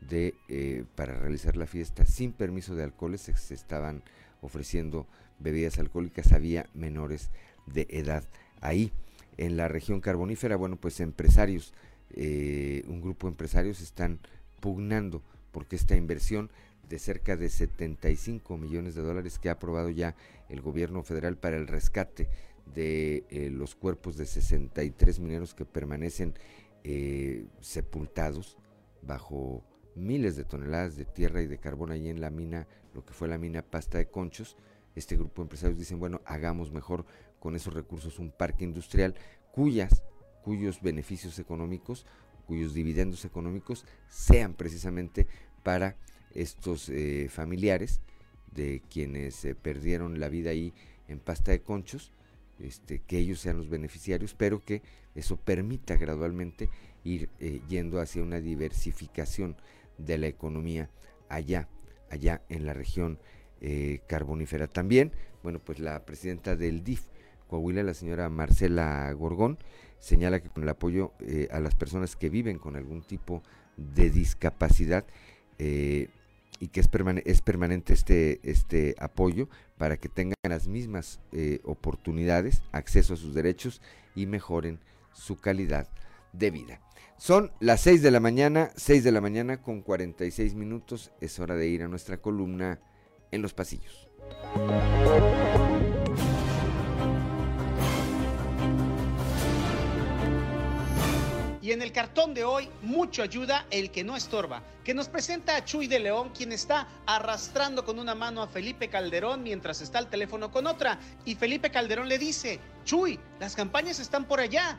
[SPEAKER 1] de eh, para realizar la fiesta, sin permiso de alcoholes, se, estaban ofreciendo bebidas alcohólicas, había menores de edad ahí. En la región carbonífera, bueno, pues empresarios, eh, un grupo de empresarios están pugnando porque esta inversión de cerca de 75 millones de dólares que ha aprobado ya el gobierno federal para el rescate de eh, los cuerpos de 63 mineros que permanecen eh, sepultados bajo miles de toneladas de tierra y de carbón ahí en la mina, lo que fue la mina Pasta de Conchos. Este grupo de empresarios dicen, bueno, hagamos mejor con esos recursos un parque industrial cuyas, cuyos beneficios económicos, cuyos dividendos económicos sean precisamente para estos eh, familiares de quienes perdieron la vida ahí en Pasta de Conchos este, que ellos sean los beneficiarios, pero que eso permita gradualmente ir eh, yendo hacia una diversificación de la economía allá, allá en la región eh, carbonífera. También, bueno, pues la presidenta del DIF, Coahuila, la señora Marcela Gorgón, señala que con el apoyo eh, a las personas que viven con algún tipo de discapacidad, y que es, es permanente este, este apoyo para que tengan las mismas eh, oportunidades, acceso a sus derechos y mejoren su calidad de vida. Son las 6 de la mañana, 6 de la mañana con 46 minutos. Es hora de ir a nuestra columna en los pasillos.
[SPEAKER 16] Y en el cartón de hoy, mucho ayuda el que no estorba, que nos presenta a Chuy de León, quien está arrastrando con una mano a Felipe Calderón mientras está al teléfono con otra. Y Felipe Calderón le dice, Chuy, las campañas están por allá.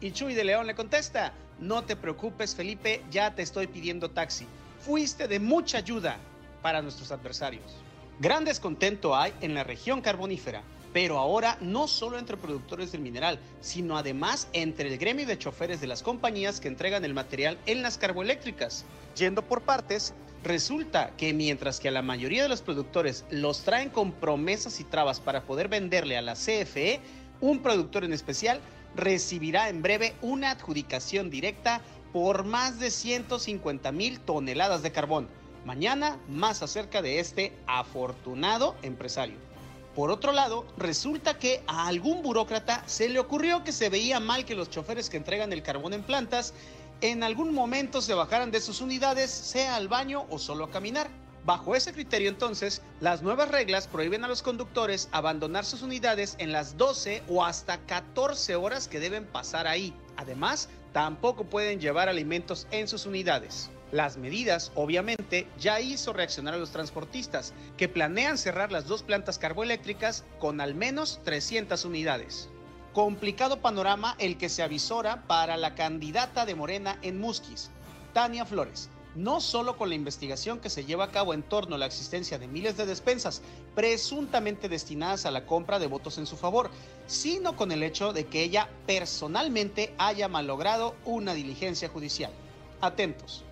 [SPEAKER 16] Y Chuy de León le contesta, no te preocupes Felipe, ya te estoy pidiendo taxi. Fuiste de mucha ayuda para nuestros adversarios. Gran descontento hay en la región carbonífera pero ahora no solo entre productores del mineral, sino además entre el gremio de choferes de las compañías que entregan el material en las carboeléctricas. Yendo por partes, resulta que mientras que a la mayoría de los productores los traen con promesas y trabas para poder venderle a la CFE, un productor en especial recibirá en breve una adjudicación directa por más de 150 mil toneladas de carbón. Mañana más acerca de este afortunado empresario. Por otro lado, resulta que a algún burócrata se le ocurrió que se veía mal que los choferes que entregan el carbón en plantas en algún momento se bajaran de sus unidades, sea al baño o solo a caminar. Bajo ese criterio entonces, las nuevas reglas prohíben a los conductores abandonar sus unidades en las 12 o hasta 14 horas que deben pasar ahí. Además, tampoco pueden llevar alimentos en sus unidades. Las medidas, obviamente, ya hizo reaccionar a los transportistas, que planean cerrar las dos plantas carboeléctricas con al menos 300 unidades. Complicado panorama el que se avisora para la candidata de Morena en Musquis, Tania Flores, no solo con la investigación que se lleva a cabo en torno a la existencia de miles de despensas presuntamente destinadas a la compra de votos en su favor, sino con el hecho de que ella personalmente haya malogrado una diligencia judicial. Atentos.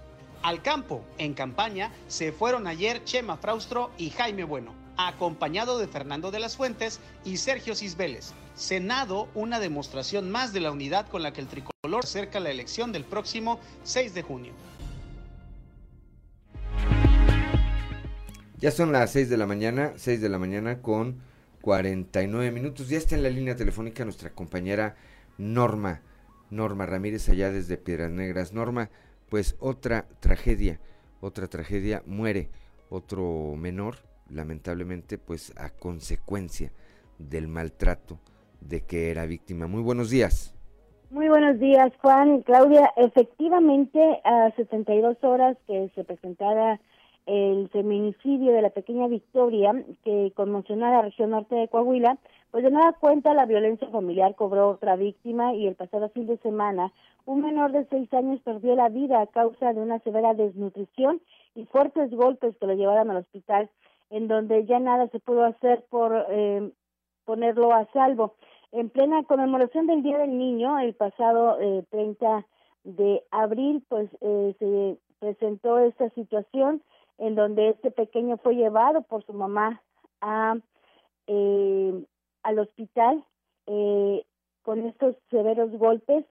[SPEAKER 16] Al campo, en campaña, se fueron ayer Chema Fraustro y Jaime Bueno. acompañado de Fernando de las Fuentes y Sergio Cisbeles. Senado, una demostración más de la unidad con la que el tricolor acerca la elección del próximo 6 de junio.
[SPEAKER 1] Ya son las 6 de la mañana, 6 de la mañana con 49 minutos. Ya está en la línea telefónica nuestra compañera Norma, Norma Ramírez, allá desde Piedras Negras. Norma, pues otra tragedia, otra tragedia, muere otro menor, lamentablemente, pues a consecuencia del maltrato de que era víctima. Muy buenos días.
[SPEAKER 17] Muy buenos días, Juan y Claudia. Efectivamente, a 72 horas que se presentara el feminicidio de la pequeña Victoria, que conmocionó a la región norte de Coahuila, pues de nada cuenta la violencia familiar cobró otra víctima y el pasado fin de semana un menor de seis años perdió la vida a causa de una severa desnutrición y fuertes golpes que lo llevaron al hospital, en donde ya nada se pudo hacer por eh, ponerlo a salvo. En plena conmemoración del Día del Niño, el pasado eh, 30 de abril, pues eh, se presentó esta situación en donde este pequeño fue llevado por su mamá a eh, al hospital eh, con estos severos golpes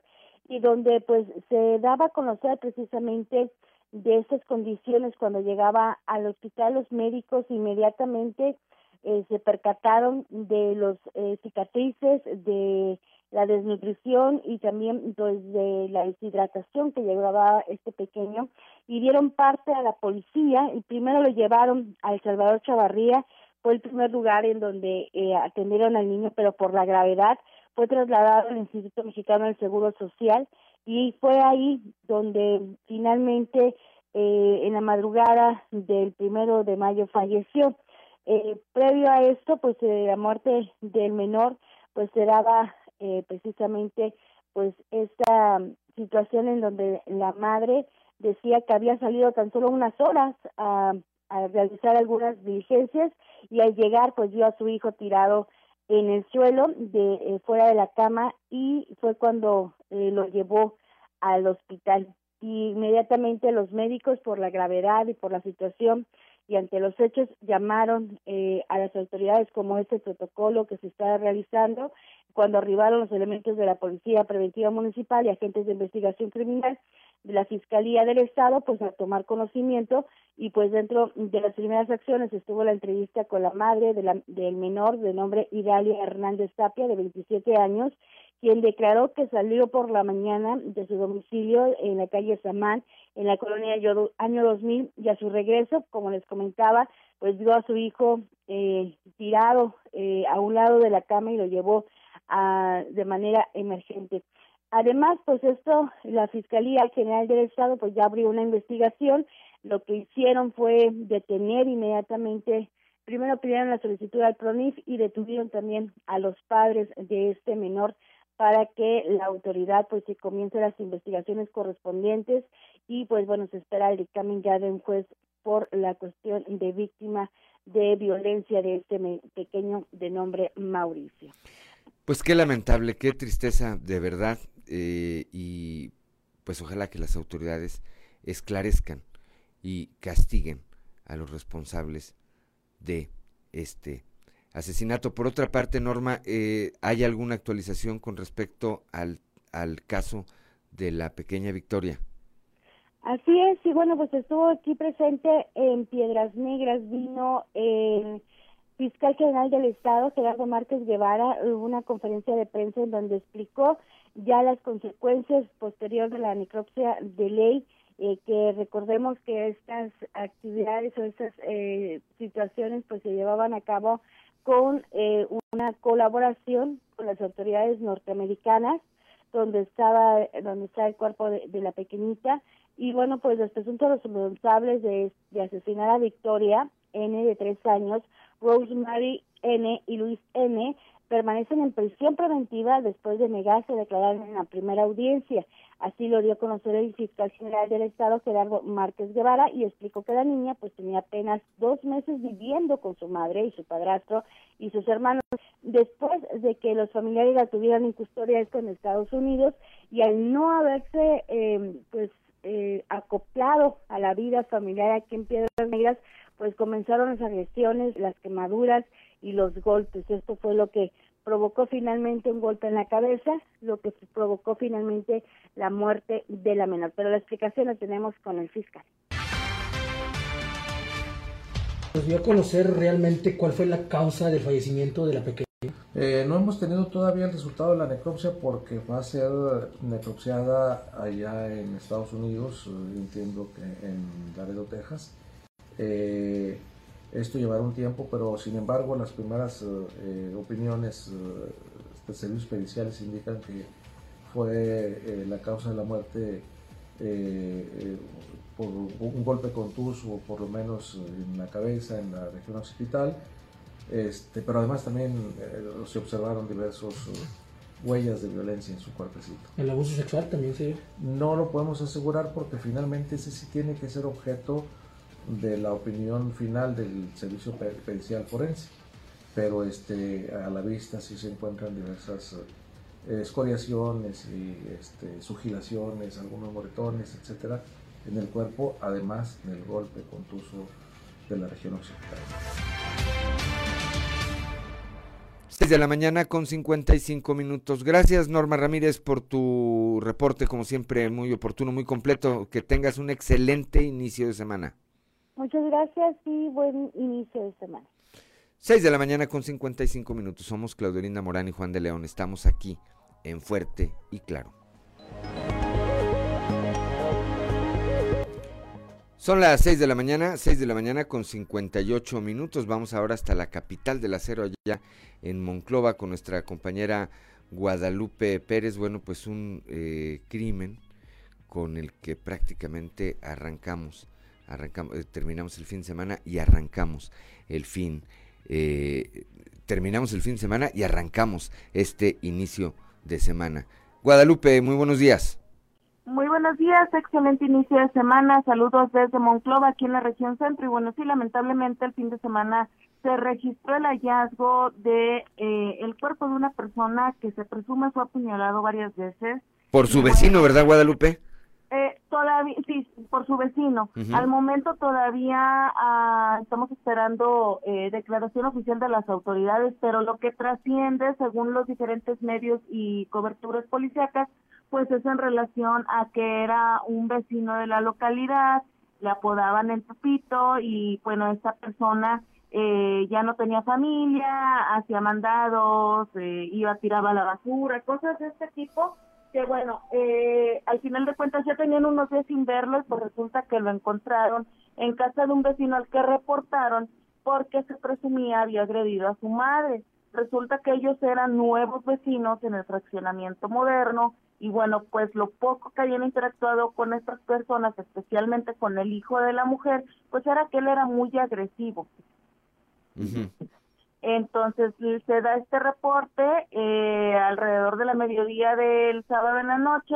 [SPEAKER 17] y donde pues se daba a conocer precisamente de estas condiciones cuando llegaba al hospital los médicos inmediatamente eh, se percataron de los eh, cicatrices de la desnutrición y también pues de la deshidratación que llevaba este pequeño y dieron parte a la policía y primero lo llevaron al Salvador Chavarría fue el primer lugar en donde eh, atendieron al niño pero por la gravedad fue trasladado al Instituto Mexicano del Seguro Social y fue ahí donde finalmente eh, en la madrugada del primero de mayo falleció. Eh, previo a esto pues eh, la muerte del menor pues se daba eh, precisamente pues esta situación en donde la madre decía que había salido tan solo unas horas a, a realizar algunas diligencias y al llegar pues vio a su hijo tirado en el suelo de eh, fuera de la cama y fue cuando eh, lo llevó al hospital. Y inmediatamente los médicos por la gravedad y por la situación y ante los hechos llamaron eh, a las autoridades como este protocolo que se está realizando cuando arribaron los elementos de la Policía Preventiva Municipal y agentes de investigación criminal de la Fiscalía del Estado, pues a tomar conocimiento y pues dentro de las primeras acciones estuvo la entrevista con la madre de la, del menor de nombre Idalia Hernández Tapia, de 27 años, quien declaró que salió por la mañana de su domicilio en la calle Samán, en la colonia Año 2000, y a su regreso, como les comentaba, pues vio a su hijo eh, tirado eh, a un lado de la cama y lo llevó a, de manera emergente. Además, pues esto, la Fiscalía General del Estado pues ya abrió una investigación. Lo que hicieron fue detener inmediatamente, primero pidieron la solicitud al PRONIF y detuvieron también a los padres de este menor para que la autoridad pues se comience las investigaciones correspondientes y pues bueno, se espera el dictamen ya de un juez por la cuestión de víctima de violencia de este pequeño de nombre Mauricio.
[SPEAKER 1] Pues qué lamentable, qué tristeza de verdad eh, y pues ojalá que las autoridades esclarezcan y castiguen a los responsables de este asesinato. Por otra parte, Norma, eh, ¿hay alguna actualización con respecto al, al caso de la pequeña Victoria?
[SPEAKER 17] Así es, y bueno, pues estuvo aquí presente en Piedras Negras, vino el fiscal general del Estado, Gerardo Márquez Guevara, hubo una conferencia de prensa en donde explicó ya las consecuencias posteriores de la necropsia de ley, eh, que recordemos que estas actividades o estas eh, situaciones pues se llevaban a cabo con eh, una colaboración con las autoridades norteamericanas donde estaba donde está el cuerpo de, de la pequeñita. Y bueno pues los presuntos responsables de, de asesinar a Victoria N de tres años Rosemary N y Luis N permanecen en prisión preventiva después de negarse a declarar en la primera audiencia. Así lo dio a conocer el fiscal general del Estado, Gerardo Márquez Guevara, y explicó que la niña pues tenía apenas dos meses viviendo con su madre y su padrastro y sus hermanos después de que los familiares la tuvieran en custodia esto en Estados Unidos y al no haberse eh, pues eh, acoplado a la vida familiar aquí en Piedras Negras, pues comenzaron las agresiones, las quemaduras y los golpes. Esto fue lo que provocó finalmente un golpe en la cabeza, lo que provocó finalmente la muerte de la menor. Pero la explicación la tenemos con el fiscal.
[SPEAKER 18] Nos dio a conocer realmente cuál fue la causa del fallecimiento de la pequeña.
[SPEAKER 19] Eh, no hemos tenido todavía el resultado de la necropsia porque va a ser necropsiada allá en Estados Unidos, eh, entiendo que en Laredo, Texas. Eh, esto llevará un tiempo, pero sin embargo las primeras opiniones de servicios periciales indican que fue la causa de la muerte por un golpe contuso, por lo menos en la cabeza, en la región occipital este, pero además también eh, se observaron diversos huellas de violencia en su cuerpecito.
[SPEAKER 18] ¿El abuso sexual también se
[SPEAKER 19] No lo podemos asegurar porque finalmente ese sí tiene que ser objeto de la opinión final del servicio pericial forense. Pero este, a la vista sí se encuentran diversas uh, escoriaciones y este, sugilaciones, algunos moretones, etcétera, en el cuerpo, además del golpe contuso de la región occidental.
[SPEAKER 1] 6 de la mañana con 55 minutos. Gracias Norma Ramírez por tu reporte, como siempre, muy oportuno, muy completo. Que tengas un excelente inicio de semana.
[SPEAKER 17] Muchas gracias y buen inicio de semana.
[SPEAKER 1] 6 de la mañana con 55 minutos. Somos Claudio Linda Morán y Juan de León. Estamos aquí en Fuerte y Claro. Son las 6 de la mañana, 6 de la mañana con 58 minutos. Vamos ahora hasta la capital del acero, allá en Monclova, con nuestra compañera Guadalupe Pérez. Bueno, pues un eh, crimen con el que prácticamente arrancamos, arrancamos eh, terminamos el fin de semana y arrancamos el fin, eh, terminamos el fin de semana y arrancamos este inicio de semana. Guadalupe, muy buenos días.
[SPEAKER 20] Muy buenos días, excelente inicio de semana. Saludos desde Monclova, aquí en la región centro. Y bueno, sí, lamentablemente el fin de semana se registró el hallazgo de eh, el cuerpo de una persona que se presume fue apuñalado varias veces.
[SPEAKER 1] Por su vecino, ¿verdad, Guadalupe?
[SPEAKER 20] Eh, todavía, sí, por su vecino. Al momento todavía ah, estamos esperando eh, declaración oficial de las autoridades, pero lo que trasciende, según los diferentes medios y coberturas policíacas, pues es en relación a que era un vecino de la localidad, le apodaban el Pupito y bueno, esta persona eh, ya no tenía familia, hacía mandados, eh, iba, tiraba la basura, cosas de este tipo que bueno, eh, al final de cuentas ya tenían unos días sin verlo pues resulta que lo encontraron en casa de un vecino al que reportaron porque se presumía había agredido a su madre. Resulta que ellos eran nuevos vecinos en el fraccionamiento moderno y bueno, pues lo poco que habían interactuado con estas personas, especialmente con el hijo de la mujer, pues era que él era muy agresivo. Entonces se da este reporte eh, alrededor de la mediodía del sábado en la noche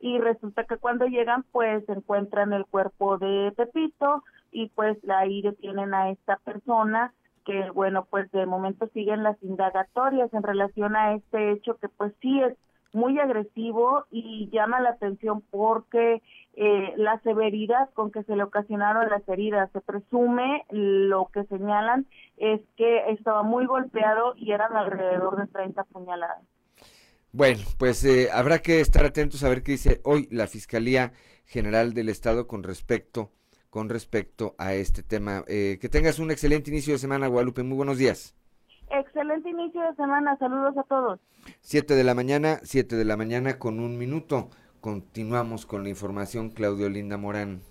[SPEAKER 20] y resulta que cuando llegan pues encuentran el cuerpo de Pepito y pues ahí detienen a esta persona que bueno pues de momento siguen las indagatorias en relación a este hecho que pues sí es muy agresivo y llama la atención porque eh, la severidad con que se le ocasionaron las heridas, se presume, lo que señalan es que estaba muy golpeado y eran alrededor de 30 puñaladas.
[SPEAKER 1] Bueno, pues eh, habrá que estar atentos a ver qué dice hoy la Fiscalía General del Estado con respecto con respecto a este tema. Eh, que tengas un excelente inicio de semana, Guadalupe. Muy buenos días.
[SPEAKER 20] Excelente inicio de semana. Saludos a todos.
[SPEAKER 1] Siete de la mañana, siete de la mañana con un minuto. Continuamos con la información, Claudio Linda Morán.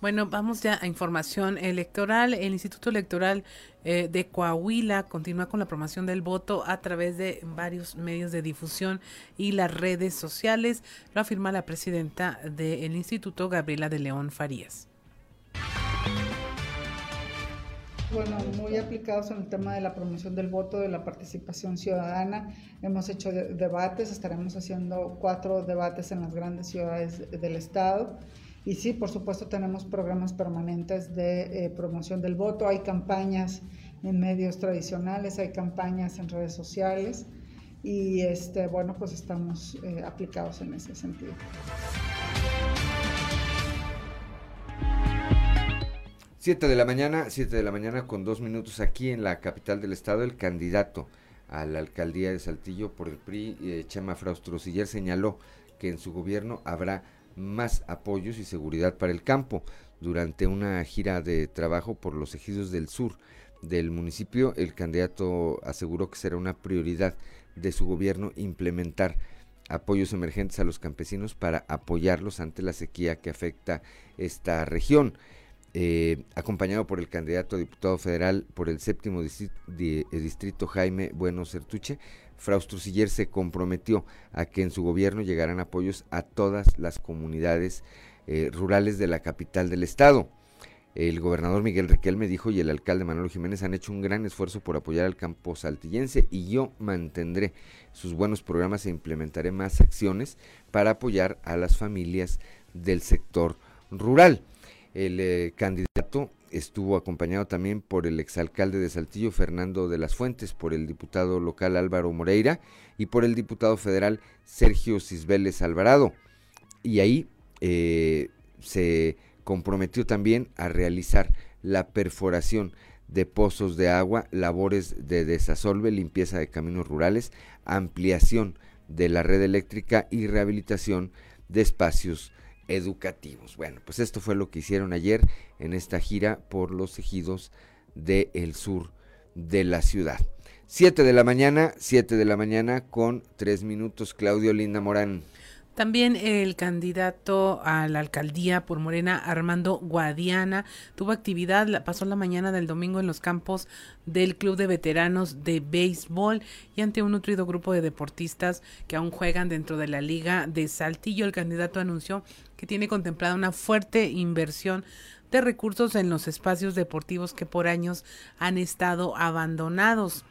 [SPEAKER 2] Bueno, vamos ya a información electoral. El Instituto Electoral eh, de Coahuila continúa con la promoción del voto a través de varios medios de difusión y las redes sociales. Lo afirma la presidenta del instituto, Gabriela de León Farías.
[SPEAKER 21] Bueno, muy aplicados en el tema de la promoción del voto, de la participación ciudadana. Hemos hecho debates, estaremos haciendo cuatro debates en las grandes ciudades del estado. Y sí, por supuesto, tenemos programas permanentes de eh, promoción del voto. Hay campañas en medios tradicionales, hay campañas en redes sociales. Y este, bueno, pues estamos eh, aplicados en ese sentido.
[SPEAKER 1] 7 de la mañana, 7 de la mañana con dos minutos aquí en la capital del estado, el candidato a la alcaldía de Saltillo por el PRI, eh, Chema Fraustro Siller, señaló que en su gobierno habrá más apoyos y seguridad para el campo. Durante una gira de trabajo por los ejidos del sur del municipio, el candidato aseguró que será una prioridad de su gobierno implementar apoyos emergentes a los campesinos para apoyarlos ante la sequía que afecta esta región. Eh, acompañado por el candidato a diputado federal por el séptimo eh, distrito, Jaime Bueno Certuche, Fraustro Siller se comprometió a que en su gobierno llegarán apoyos a todas las comunidades eh, rurales de la capital del estado. El gobernador Miguel Riquelme dijo y el alcalde Manuel Jiménez han hecho un gran esfuerzo por apoyar al campo saltillense y yo mantendré sus buenos programas e implementaré más acciones para apoyar a las familias del sector rural. El eh, candidato estuvo acompañado también por el exalcalde de Saltillo, Fernando de las Fuentes, por el diputado local Álvaro Moreira y por el diputado federal Sergio Cisbeles Alvarado. Y ahí eh, se comprometió también a realizar la perforación de pozos de agua, labores de desasolve, limpieza de caminos rurales, ampliación de la red eléctrica y rehabilitación de espacios educativos. Bueno, pues esto fue lo que hicieron ayer en esta gira por los ejidos del sur de la ciudad. Siete de la mañana, siete de la mañana con tres minutos, Claudio Linda Morán.
[SPEAKER 2] También el candidato a la alcaldía por Morena, Armando Guadiana, tuvo actividad, pasó la mañana del domingo en los campos del Club de Veteranos de Béisbol y ante un nutrido grupo de deportistas que aún juegan dentro de la Liga de Saltillo. El candidato anunció que tiene contemplada una fuerte inversión de recursos en los espacios deportivos que por años han estado abandonados.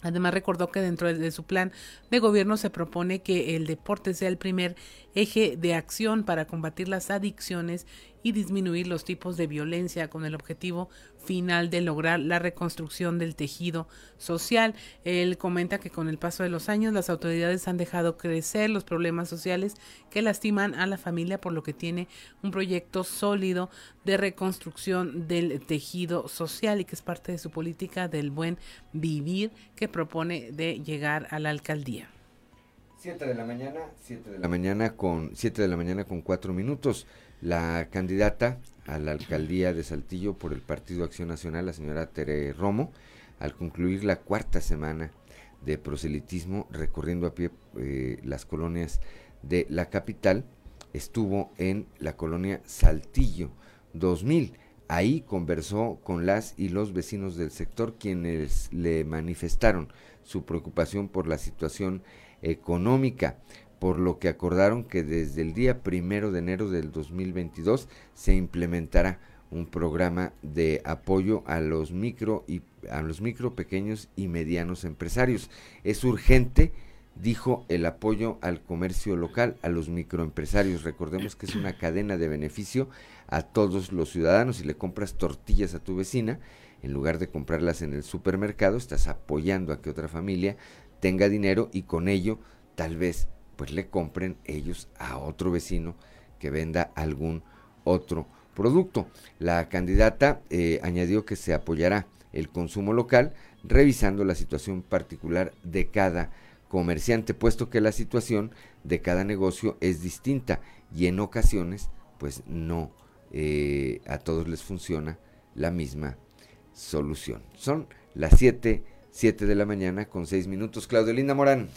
[SPEAKER 2] Además recordó que dentro de su plan de gobierno se propone que el deporte sea el primer eje de acción para combatir las adicciones y disminuir los tipos de violencia con el objetivo final de lograr la reconstrucción del tejido social. Él comenta que con el paso de los años las autoridades han dejado crecer los problemas sociales que lastiman a la familia, por lo que tiene un proyecto sólido de reconstrucción del tejido social y que es parte de su política del buen vivir que propone de llegar a la alcaldía.
[SPEAKER 1] 7 de la mañana, 7 de la mañana con 7 de la mañana con 4 minutos. La candidata a la alcaldía de Saltillo por el Partido Acción Nacional, la señora Tere Romo, al concluir la cuarta semana de proselitismo recorriendo a pie eh, las colonias de la capital, estuvo en la colonia Saltillo 2000. Ahí conversó con las y los vecinos del sector quienes le manifestaron su preocupación por la situación económica por lo que acordaron que desde el día primero de enero del 2022 se implementará un programa de apoyo a los micro y a los pequeños y medianos empresarios. Es urgente, dijo, el apoyo al comercio local, a los microempresarios. Recordemos que es una cadena de beneficio a todos los ciudadanos. Si le compras tortillas a tu vecina, en lugar de comprarlas en el supermercado, estás apoyando a que otra familia tenga dinero y con ello tal vez pues le compren ellos a otro vecino que venda algún otro producto. La candidata eh, añadió que se apoyará el consumo local revisando la situación particular de cada comerciante, puesto que la situación de cada negocio es distinta y en ocasiones pues no eh, a todos les funciona la misma solución. Son las 7, 7 de la mañana con 6 minutos. Claudio Linda Morán.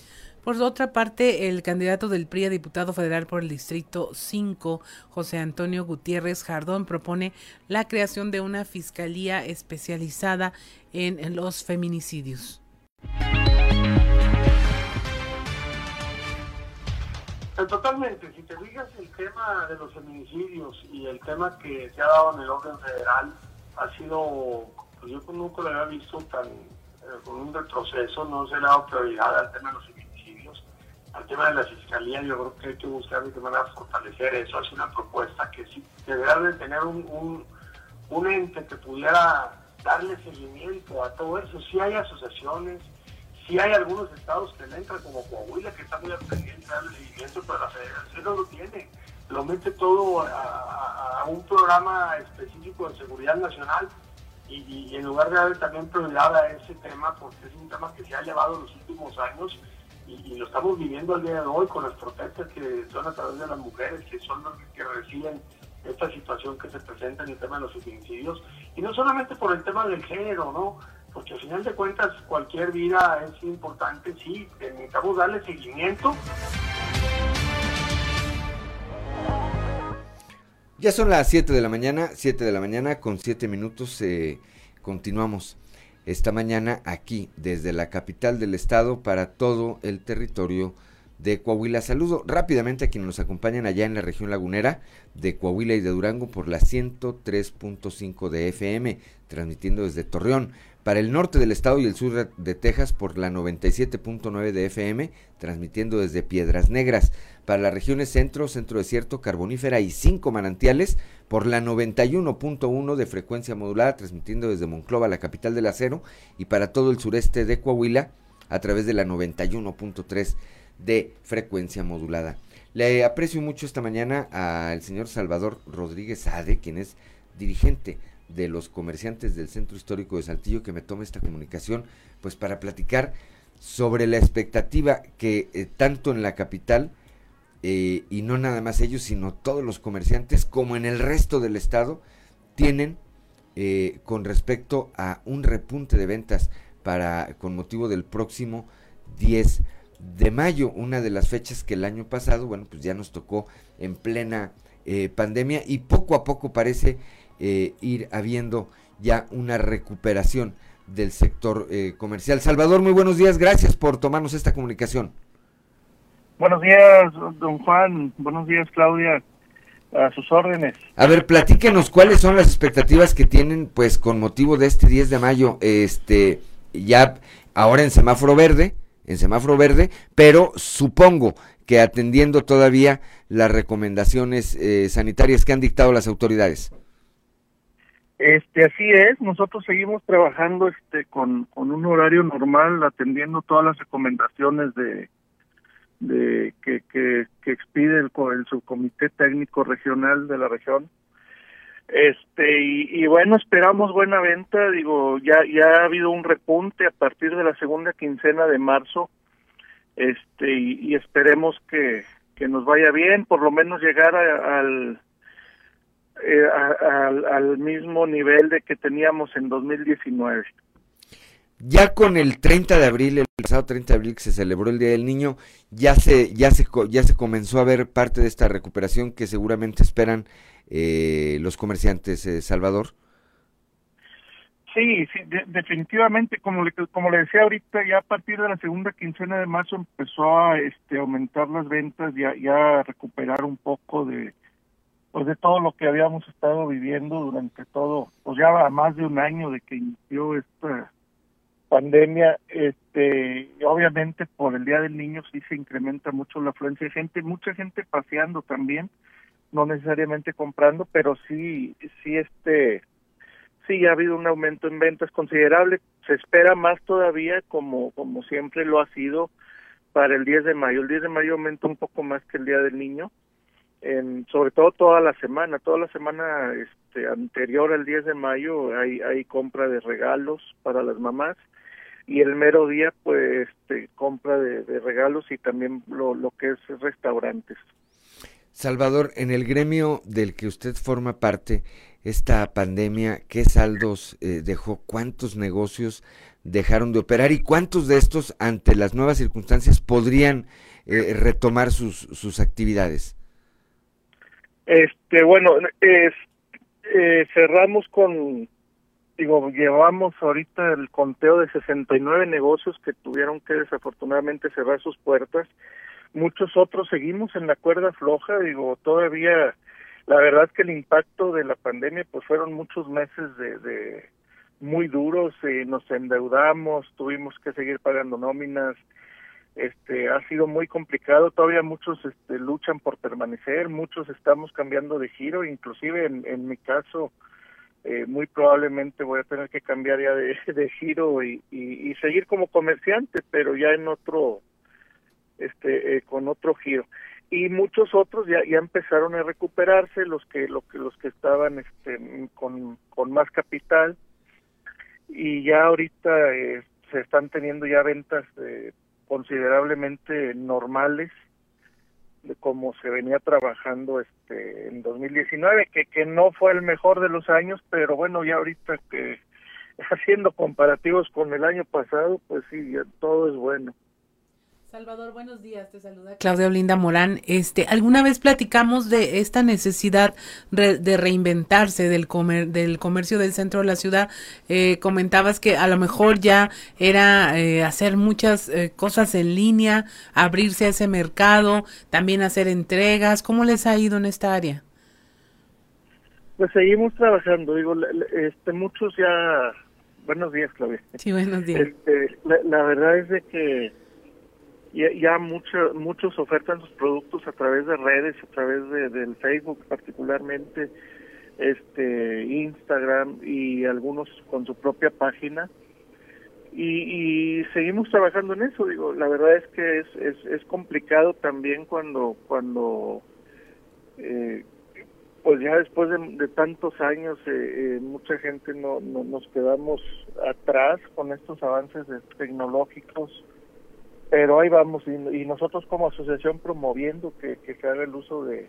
[SPEAKER 2] Por otra parte, el candidato del PRI a diputado federal por el Distrito 5, José Antonio Gutiérrez Jardón, propone la creación de una fiscalía especializada en los feminicidios.
[SPEAKER 22] Eh, totalmente, si te fijas el tema de los feminicidios y el tema que se ha dado en el orden federal ha sido, pues yo nunca lo había visto tan con un retroceso, no se ha dado prioridad al tema de los feminicidios al tema de la fiscalía, yo creo que hay que buscar de qué manera fortalecer eso. Es una propuesta que sí deberá de tener un, un, ente que pudiera darle seguimiento a todo eso. Si hay asociaciones, si hay algunos estados que le entran, como Coahuila, que está muy pendiente de darle seguimiento, pero la federación no lo tiene. lo mete todo a, un programa específico de seguridad nacional y, en lugar de darle también prioridad a ese tema, porque es un tema que se ha llevado en los últimos años y, lo estamos viviendo al día de hoy con las protestas que son a través de las mujeres, que son los que reciben esta situación que se presenta en el tema de los feminicidios, y no solamente por el tema del género, ¿no? Porque al final de cuentas cualquier vida es importante, sí, necesitamos darle seguimiento.
[SPEAKER 1] Ya son las 7 de la mañana, 7 de la mañana con 7 minutos. Eh, continuamos esta mañana aquí desde la capital del estado para todo el territorio de Coahuila. Saludo rápidamente a quienes nos acompañan allá en la región lagunera de Coahuila y de Durango por la 103.5 de FM, transmitiendo desde Torreón para el norte del estado y el sur de Texas por la 97.9 de FM, transmitiendo desde Piedras Negras, para las regiones centro, centro desierto, carbonífera y cinco manantiales por la 91.1 de frecuencia modulada, transmitiendo desde Monclova, la capital del acero, y para todo el sureste de Coahuila a través de la 91.3 de frecuencia modulada. Le aprecio mucho esta mañana al señor Salvador Rodríguez Ade, quien es dirigente de los comerciantes del Centro Histórico de Saltillo que me tome esta comunicación, pues para platicar sobre la expectativa que eh, tanto en la capital, eh, y no nada más ellos, sino todos los comerciantes, como en el resto del estado, tienen eh, con respecto a un repunte de ventas para con motivo del próximo 10 de mayo, una de las fechas que el año pasado, bueno, pues ya nos tocó en plena pandemia y poco a poco parece eh, ir habiendo ya una recuperación del sector eh, comercial. Salvador, muy buenos días, gracias por tomarnos esta comunicación.
[SPEAKER 22] Buenos días, don Juan, buenos días, Claudia, a sus órdenes.
[SPEAKER 1] A ver, platíquenos cuáles son las expectativas que tienen, pues, con motivo de este 10 de mayo, este, ya ahora en semáforo verde, en semáforo verde, pero supongo que atendiendo todavía las recomendaciones eh, sanitarias que han dictado las autoridades.
[SPEAKER 22] Este, así es, nosotros seguimos trabajando este con, con un horario normal, atendiendo todas las recomendaciones de, de que, que, expide el, el subcomité técnico regional de la región. Este, y, bueno, esperamos buena venta, digo, ya, ya ha habido un repunte a partir de la segunda quincena de marzo, este, y, y esperemos que, que nos vaya bien, por lo menos llegar al eh, al mismo nivel de que teníamos en 2019.
[SPEAKER 1] Ya con el 30 de abril, el pasado 30 de abril que se celebró el Día del Niño, ya se ya se ya se comenzó a ver parte de esta recuperación que seguramente esperan eh, los comerciantes eh, Salvador.
[SPEAKER 22] Sí, sí, definitivamente, como le, como le decía ahorita, ya a partir de la segunda quincena de marzo empezó a este, aumentar las ventas, ya, ya a recuperar un poco de, pues de todo lo que habíamos estado viviendo durante todo, pues ya más de un año de que inició esta pandemia, este, obviamente por el Día del Niño sí se incrementa mucho la afluencia de gente, mucha gente paseando también, no necesariamente comprando, pero sí, sí este, sí ha habido un aumento en ventas considerable, se espera más todavía como, como siempre lo ha sido para el 10 de mayo, el 10 de mayo aumenta un poco más que el Día del Niño, en, sobre todo toda la semana, toda la semana este, anterior al 10 de mayo hay, hay compra de regalos para las mamás y el mero día pues este, compra de, regalos y también lo, que es restaurantes.
[SPEAKER 1] Salvador, en el gremio del que usted forma parte, esta pandemia, ¿qué saldos eh, dejó? ¿Cuántos negocios dejaron de operar y cuántos de estos, ante las nuevas circunstancias, podrían eh, retomar sus, sus actividades?
[SPEAKER 22] Este, bueno, es, eh, cerramos con, digo, llevamos ahorita el conteo de 69 negocios que tuvieron que desafortunadamente cerrar sus puertas. Muchos otros seguimos en la cuerda floja, digo, todavía, la verdad que el impacto de la pandemia, pues fueron muchos meses de, de muy duros, y nos endeudamos, tuvimos que seguir pagando nóminas, este ha sido muy complicado. Todavía muchos este, luchan por permanecer muchos estamos cambiando de giro. Inclusive en, en mi caso eh, muy probablemente voy a tener que cambiar ya de, giro y, seguir como comerciante pero ya en otro este eh, con otro giro. Y muchos otros ya, ya empezaron a recuperarse, los que, los que, los que estaban este, con, con más capital, y ya ahorita eh, se están teniendo ya ventas eh, considerablemente normales de cómo se venía trabajando este en 2019 que que no fue el mejor de los años pero bueno ya ahorita que haciendo comparativos con el año pasado pues sí todo es bueno
[SPEAKER 2] Salvador, buenos días, te saluda Claudia Olinda Morán. Este, alguna vez platicamos de esta necesidad de reinventarse del comer, del comercio del centro de la ciudad. Eh, comentabas que a lo mejor ya era eh, hacer muchas eh, cosas en línea, abrirse a ese mercado, también hacer entregas. ¿Cómo les ha ido en esta área?
[SPEAKER 22] Pues seguimos trabajando, digo, este, muchos ya. Buenos días, Claudia.
[SPEAKER 2] Sí, buenos días.
[SPEAKER 22] Este, la, la verdad es de que ya, ya mucho, muchos ofertan sus productos a través de redes, a través de, del Facebook particularmente, este Instagram y algunos con su propia página. Y, y, seguimos trabajando en eso digo la verdad es que es, es, complicado también cuando cuando eh, pues ya después de, tantos años eh, eh, mucha gente no, nos quedamos atrás con estos avances tecnológicos pero ahí vamos y, nosotros como asociación promoviendo que, que se haga el uso de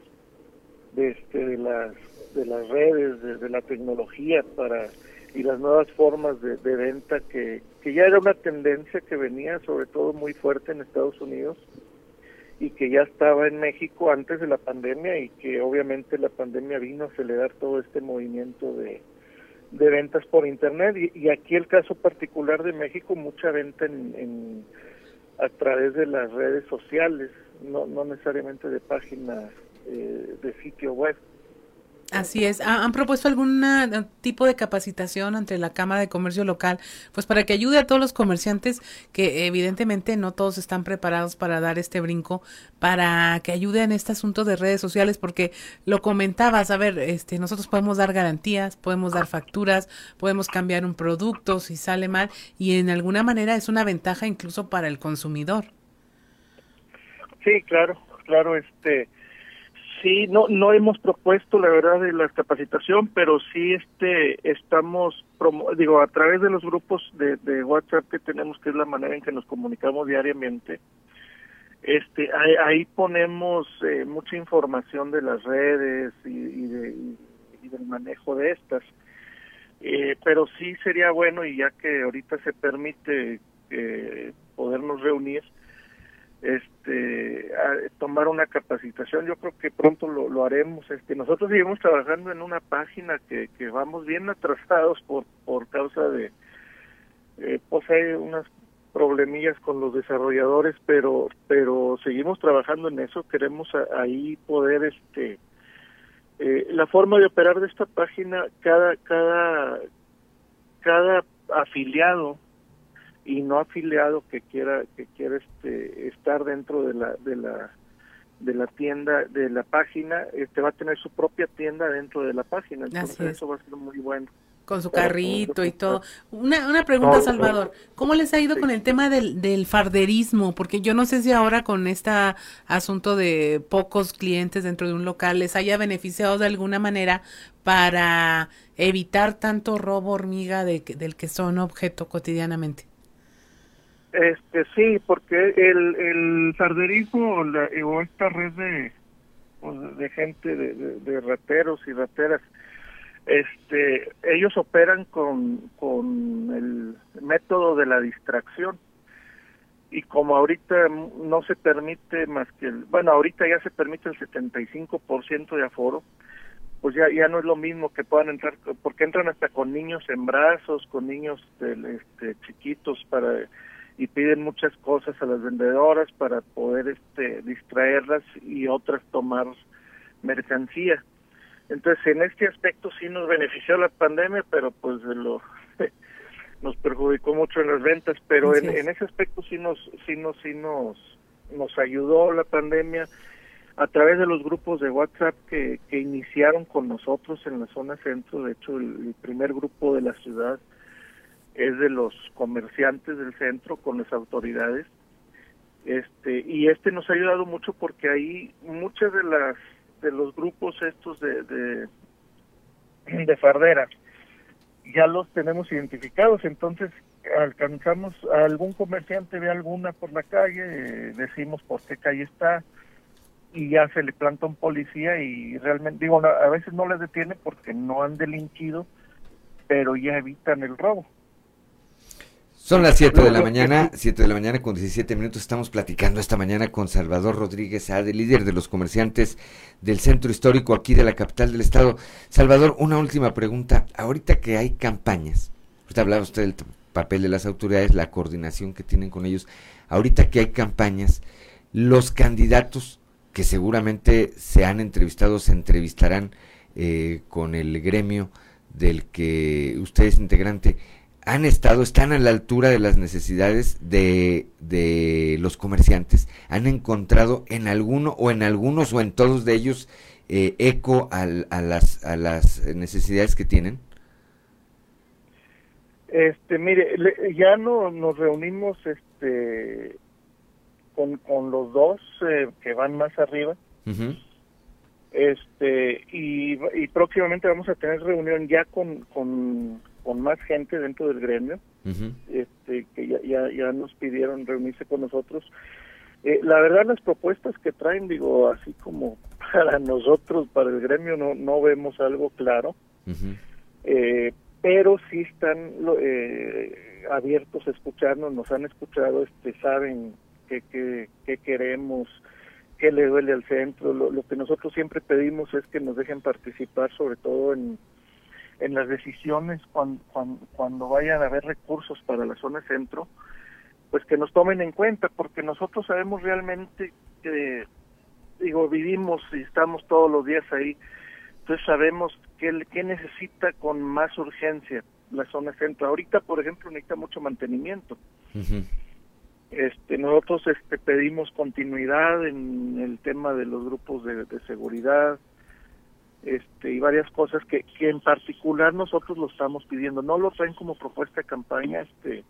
[SPEAKER 22] de, este, de las de las redes de, la tecnología para y las nuevas formas de, venta que, que ya era una tendencia que venía sobre todo muy fuerte en Estados Unidos y que ya estaba en México antes de la pandemia y que obviamente la pandemia vino a acelerar todo este movimiento de, de ventas por internet. Y, y aquí el caso particular de México mucha venta en a través de las redes sociales, no, no necesariamente de páginas eh, de sitio web.
[SPEAKER 2] Así es. ¿Han propuesto algún eh, tipo de capacitación entre la Cámara de Comercio local? Pues para que ayude a todos los comerciantes que evidentemente no todos están preparados para dar este brinco, para que ayude en este asunto de redes sociales, porque lo comentabas, a ver, este, nosotros podemos dar garantías, podemos dar facturas, podemos cambiar un producto si sale mal y en alguna manera es una ventaja incluso para el consumidor.
[SPEAKER 22] Sí, claro, claro, este Sí, no no hemos propuesto la verdad de la capacitación, pero sí este estamos digo a través de los grupos de, de, WhatsApp que tenemos que es la manera en que nos comunicamos diariamente. Este ahí, ponemos eh, mucha información de las redes y, y, del manejo de estas. Eh, pero sí sería bueno y ya que ahorita se permite eh, podernos reunir este tomar una capacitación yo creo que pronto lo, lo haremos. Este nosotros seguimos trabajando en una página que, que vamos bien atrasados por por causa de eh, pues hay unas problemillas con los desarrolladores pero pero seguimos trabajando en eso. Queremos ahí poder este eh, la forma de operar de esta página cada cada cada afiliado y no afiliado que quiera que quiera este estar dentro de la de la de la tienda de la página este va a tener su propia tienda dentro de la página entonces eso va a ser muy bueno
[SPEAKER 2] con su carrito y todo. Una, una pregunta, Salvador. ¿Cómo les ha ido con el tema del, del farderismo? Porque yo no sé si ahora con este asunto de pocos clientes dentro de un local les haya beneficiado de alguna manera para evitar tanto robo hormiga de, del que son objeto cotidianamente.
[SPEAKER 22] Este sí, porque el, el sarderismo o, esta red de, pues, de gente, de, de, rateros y rateras, este, ellos operan con, con el método de la distracción. Y como ahorita no se permite más que el, bueno, ahorita ya se permite el 75% de aforo, pues ya ya no es lo mismo que puedan entrar porque entran hasta con niños en brazos, con niños este, chiquitos para y piden muchas cosas a las vendedoras para poder este distraerlas y otras tomar mercancía. Entonces, en este aspecto sí nos benefició la pandemia, pero pues lo nos perjudicó mucho en las ventas, pero en, en, ese aspecto sí nos sí nos sí nos nos ayudó la pandemia a través de los grupos de WhatsApp que, que iniciaron con nosotros en la zona centro, de hecho el primer grupo de la ciudad es de los comerciantes del centro con las autoridades Este, y este nos ha ayudado mucho porque ahí muchas de las de los grupos estos de, de, de farderas ya los tenemos identificados, entonces alcanzamos a algún comerciante, ve alguna por la calle, decimos por qué calle está y ya se le planta un policía y realmente, digo, a veces no les detiene porque no han delinquido, pero ya evitan el robo.
[SPEAKER 1] Son las 7 de la mañana, 7 de la mañana con 17 minutos. Estamos platicando esta mañana con Salvador Rodríguez Ade, líder de los comerciantes del centro histórico aquí de la capital del estado. Salvador, una última pregunta. Ahorita que hay campañas, ahorita hablaba usted del papel de las autoridades, la coordinación que tienen con ellos. Ahorita que hay campañas, los candidatos que seguramente se han entrevistado, se entrevistarán eh, con el gremio del que usted es integrante han estado, están a la altura de las necesidades de, de los comerciantes, han encontrado en alguno o en algunos o en todos de ellos eh, eco a, las, a las necesidades que tienen?
[SPEAKER 22] Este, mire, ya no nos reunimos este con, con los dos eh, que van más arriba. Este, y, y próximamente vamos a tener reunión ya con, con con más gente dentro del gremio, este, que ya, ya, ya, nos pidieron reunirse con nosotros. Eh, la verdad, las propuestas que traen, digo, así como para nosotros, para el gremio, no, no vemos algo claro, eh, pero sí están eh, abiertos a escucharnos, nos han escuchado, este, saben qué que, que queremos, qué le duele al centro. Lo, lo que nosotros siempre pedimos es que nos dejen participar, sobre todo en en las decisiones cuando, cuando, vayan a haber recursos para la zona centro, pues que nos tomen en cuenta, porque nosotros sabemos realmente que, digo, vivimos y estamos todos los días ahí, entonces sabemos qué, qué necesita con más urgencia la zona centro. Ahorita, por ejemplo, necesita mucho mantenimiento. Este, nosotros este, pedimos continuidad en el tema de los grupos de, de seguridad, este, y varias cosas que, que en particular nosotros lo estamos pidiendo. No lo traen como propuesta de campaña, este,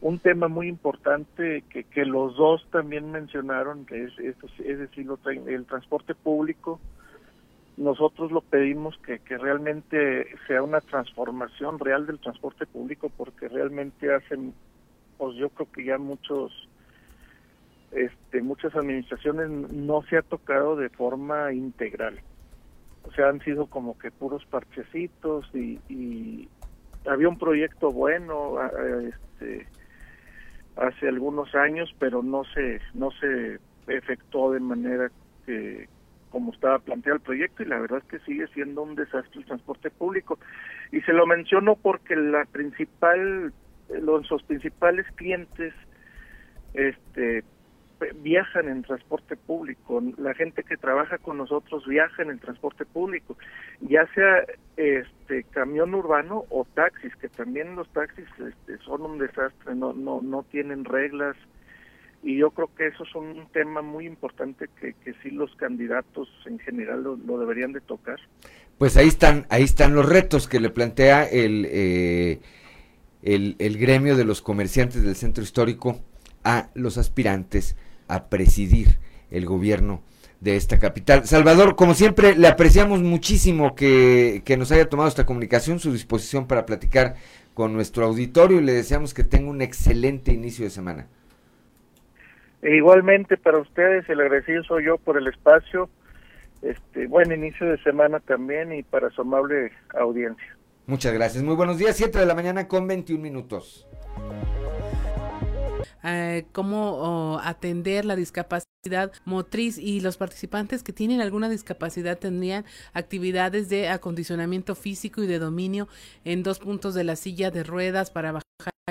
[SPEAKER 22] un tema muy importante que, que los dos también mencionaron, que es, es, decir, lo traen, el transporte público. Nosotros lo pedimos que, que realmente sea una transformación real del transporte público porque realmente hacen, pues yo creo que ya muchos, este, muchas administraciones no se ha tocado de forma integral o sea, han sido como que puros parchecitos y, había un proyecto bueno este, hace algunos años, pero no se no se efectuó de manera que como estaba planteado el proyecto y la verdad es que sigue siendo un desastre el transporte público. Y se lo menciono porque la principal los principales clientes este viajan en transporte público, la gente que trabaja con nosotros viaja en el transporte público, ya sea este camión urbano o taxis, que también los taxis este, son un desastre, no no no tienen reglas y yo creo que eso es un tema muy importante que, que sí los candidatos en general lo, deberían de tocar.
[SPEAKER 1] Pues ahí están ahí están los retos que le plantea el eh, el, el gremio de los comerciantes del centro histórico a los aspirantes a presidir el gobierno de esta capital. Salvador, como siempre, le apreciamos muchísimo que, nos haya tomado esta comunicación, su disposición para platicar con nuestro auditorio y le deseamos que tenga un excelente inicio de semana.
[SPEAKER 22] E igualmente para ustedes, el agradecido soy yo por el espacio, este buen inicio de semana también y para su amable audiencia.
[SPEAKER 1] Muchas gracias, muy buenos días, 7 de la mañana con 21 minutos.
[SPEAKER 2] Eh, cómo oh, atender la discapacidad motriz y los participantes que tienen alguna discapacidad tendrían actividades de acondicionamiento físico y de dominio en dos puntos de la silla de ruedas para bajar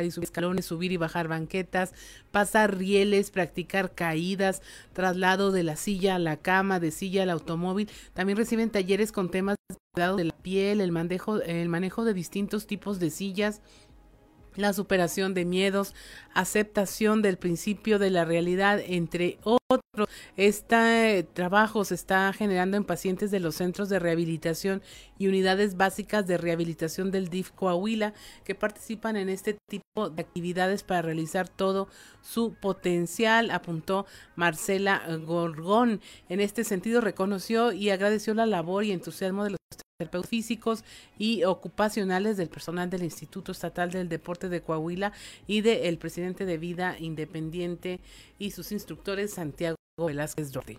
[SPEAKER 2] y subir escalones, subir y bajar banquetas, pasar rieles, practicar caídas, traslado de la silla a la cama, de silla al automóvil. También reciben talleres con temas de cuidado de la piel, el manejo, el manejo de distintos tipos de sillas, la superación de miedos, aceptación del principio de la realidad, entre otros. Este trabajo se está generando en pacientes de los centros de rehabilitación y unidades básicas de rehabilitación del DIF Coahuila que participan en este tipo de actividades para realizar todo su potencial, apuntó Marcela Gorgón. En este sentido, reconoció y agradeció la labor y entusiasmo de los terapeutas físicos y ocupacionales del personal del Instituto Estatal del Deporte de Coahuila y del presidente de Vida Independiente y sus instructores Santiago Velázquez Dorti.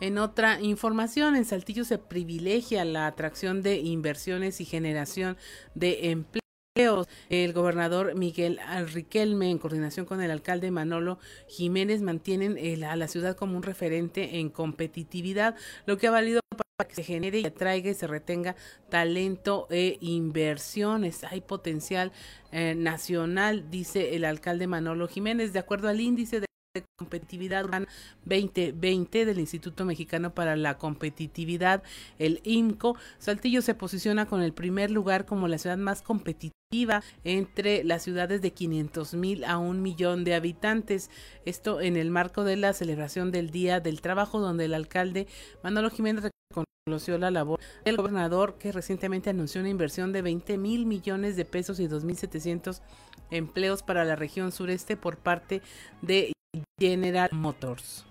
[SPEAKER 2] En otra información, en Saltillo se privilegia la atracción de inversiones y generación de empleo el gobernador Miguel Riquelme, en coordinación con el alcalde Manolo Jiménez, mantienen a la ciudad como un referente en competitividad, lo que ha valido para que se genere y atraiga y se retenga talento e inversiones. Hay potencial eh, nacional, dice el alcalde Manolo Jiménez, de acuerdo al índice de competitividad urbana 2020 del Instituto Mexicano para la Competitividad, el IMCO. Saltillo se posiciona con el primer lugar como la ciudad más competitiva entre las ciudades de 500 mil a un millón de habitantes. Esto en el marco de la celebración del Día del Trabajo, donde el alcalde Manolo Jiménez reconoció la labor del gobernador que recientemente anunció una inversión de 20 mil millones de pesos y 2.700 empleos para la región sureste por parte de General Motors.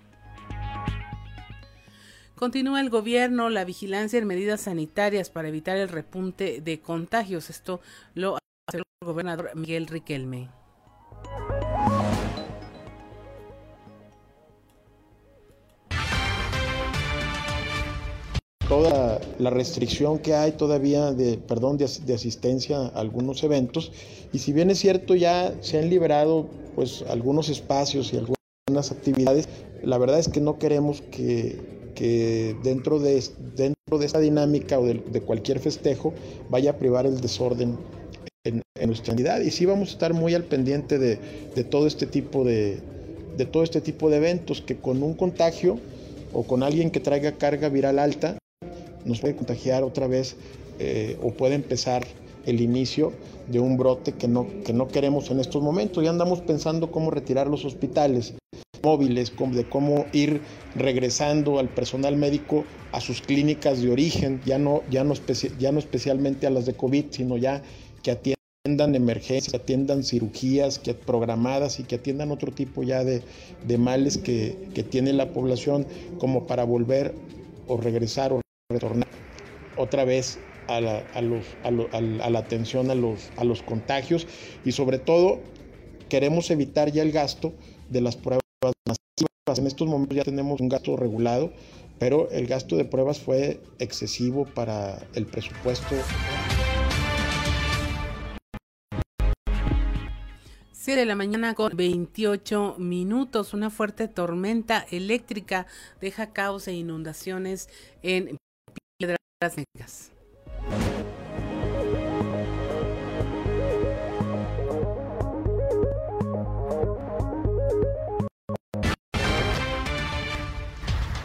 [SPEAKER 2] Continúa el gobierno la vigilancia en medidas sanitarias para evitar el repunte de contagios. Esto lo hace el gobernador Miguel Riquelme.
[SPEAKER 23] Toda la restricción que hay todavía de, perdón, de, asistencia a algunos eventos. Y si bien es cierto ya se han liberado pues algunos espacios y algunas actividades, la verdad es que no queremos que, dentro, de, dentro de esta dinámica o de, cualquier festejo vaya a privar el desorden en, nuestra unidad y sí vamos a estar muy al pendiente de, todo este tipo de, de todo este tipo de eventos que con un contagio o con alguien que traiga carga viral alta nos puede contagiar otra vez eh, o puede empezar el inicio de un brote que no, que no queremos en estos momentos. Ya andamos pensando cómo retirar los hospitales móviles, de cómo ir regresando al personal médico a sus clínicas de origen, ya no, ya no, ya no especialmente a las de COVID, sino ya que atiendan emergencias, que atiendan cirugías que programadas y que atiendan otro tipo ya de, males que, que tiene la población como para volver o regresar o retornar otra vez a la, a los, a, la atención a los, a los contagios y sobre todo queremos evitar ya el gasto de las pruebas masivas. En estos momentos ya tenemos un gasto regulado, pero el gasto de pruebas fue excesivo para el presupuesto.
[SPEAKER 2] 7 de la mañana con 28 minutos. Una fuerte tormenta eléctrica deja caos e inundaciones en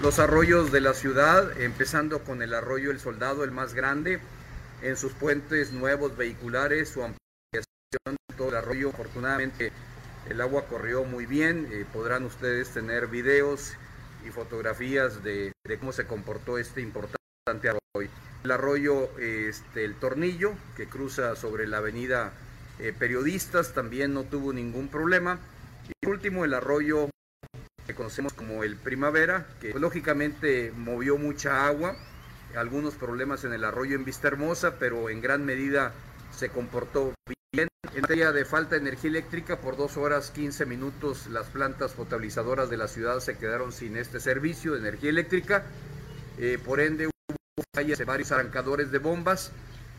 [SPEAKER 24] Los arroyos de la ciudad, empezando con el arroyo El Soldado, el más grande, en sus puentes nuevos vehiculares, su ampliación, todo el arroyo, afortunadamente el agua corrió muy bien, eh, podrán ustedes tener videos y fotografías de, cómo se comportó este importante arroyo. El arroyo, este, el Tornillo, que cruza sobre la avenida eh, Periodistas, también no tuvo ningún problema. Y por último, el arroyo que conocemos como el Primavera, que lógicamente movió mucha agua, algunos problemas en el arroyo en Vista Hermosa, pero en gran medida se comportó bien. En materia de falta de energía eléctrica, por dos horas 15 minutos las plantas potabilizadoras de la ciudad se quedaron sin este servicio de energía eléctrica. Eh, por ende, de varios arrancadores de bombas,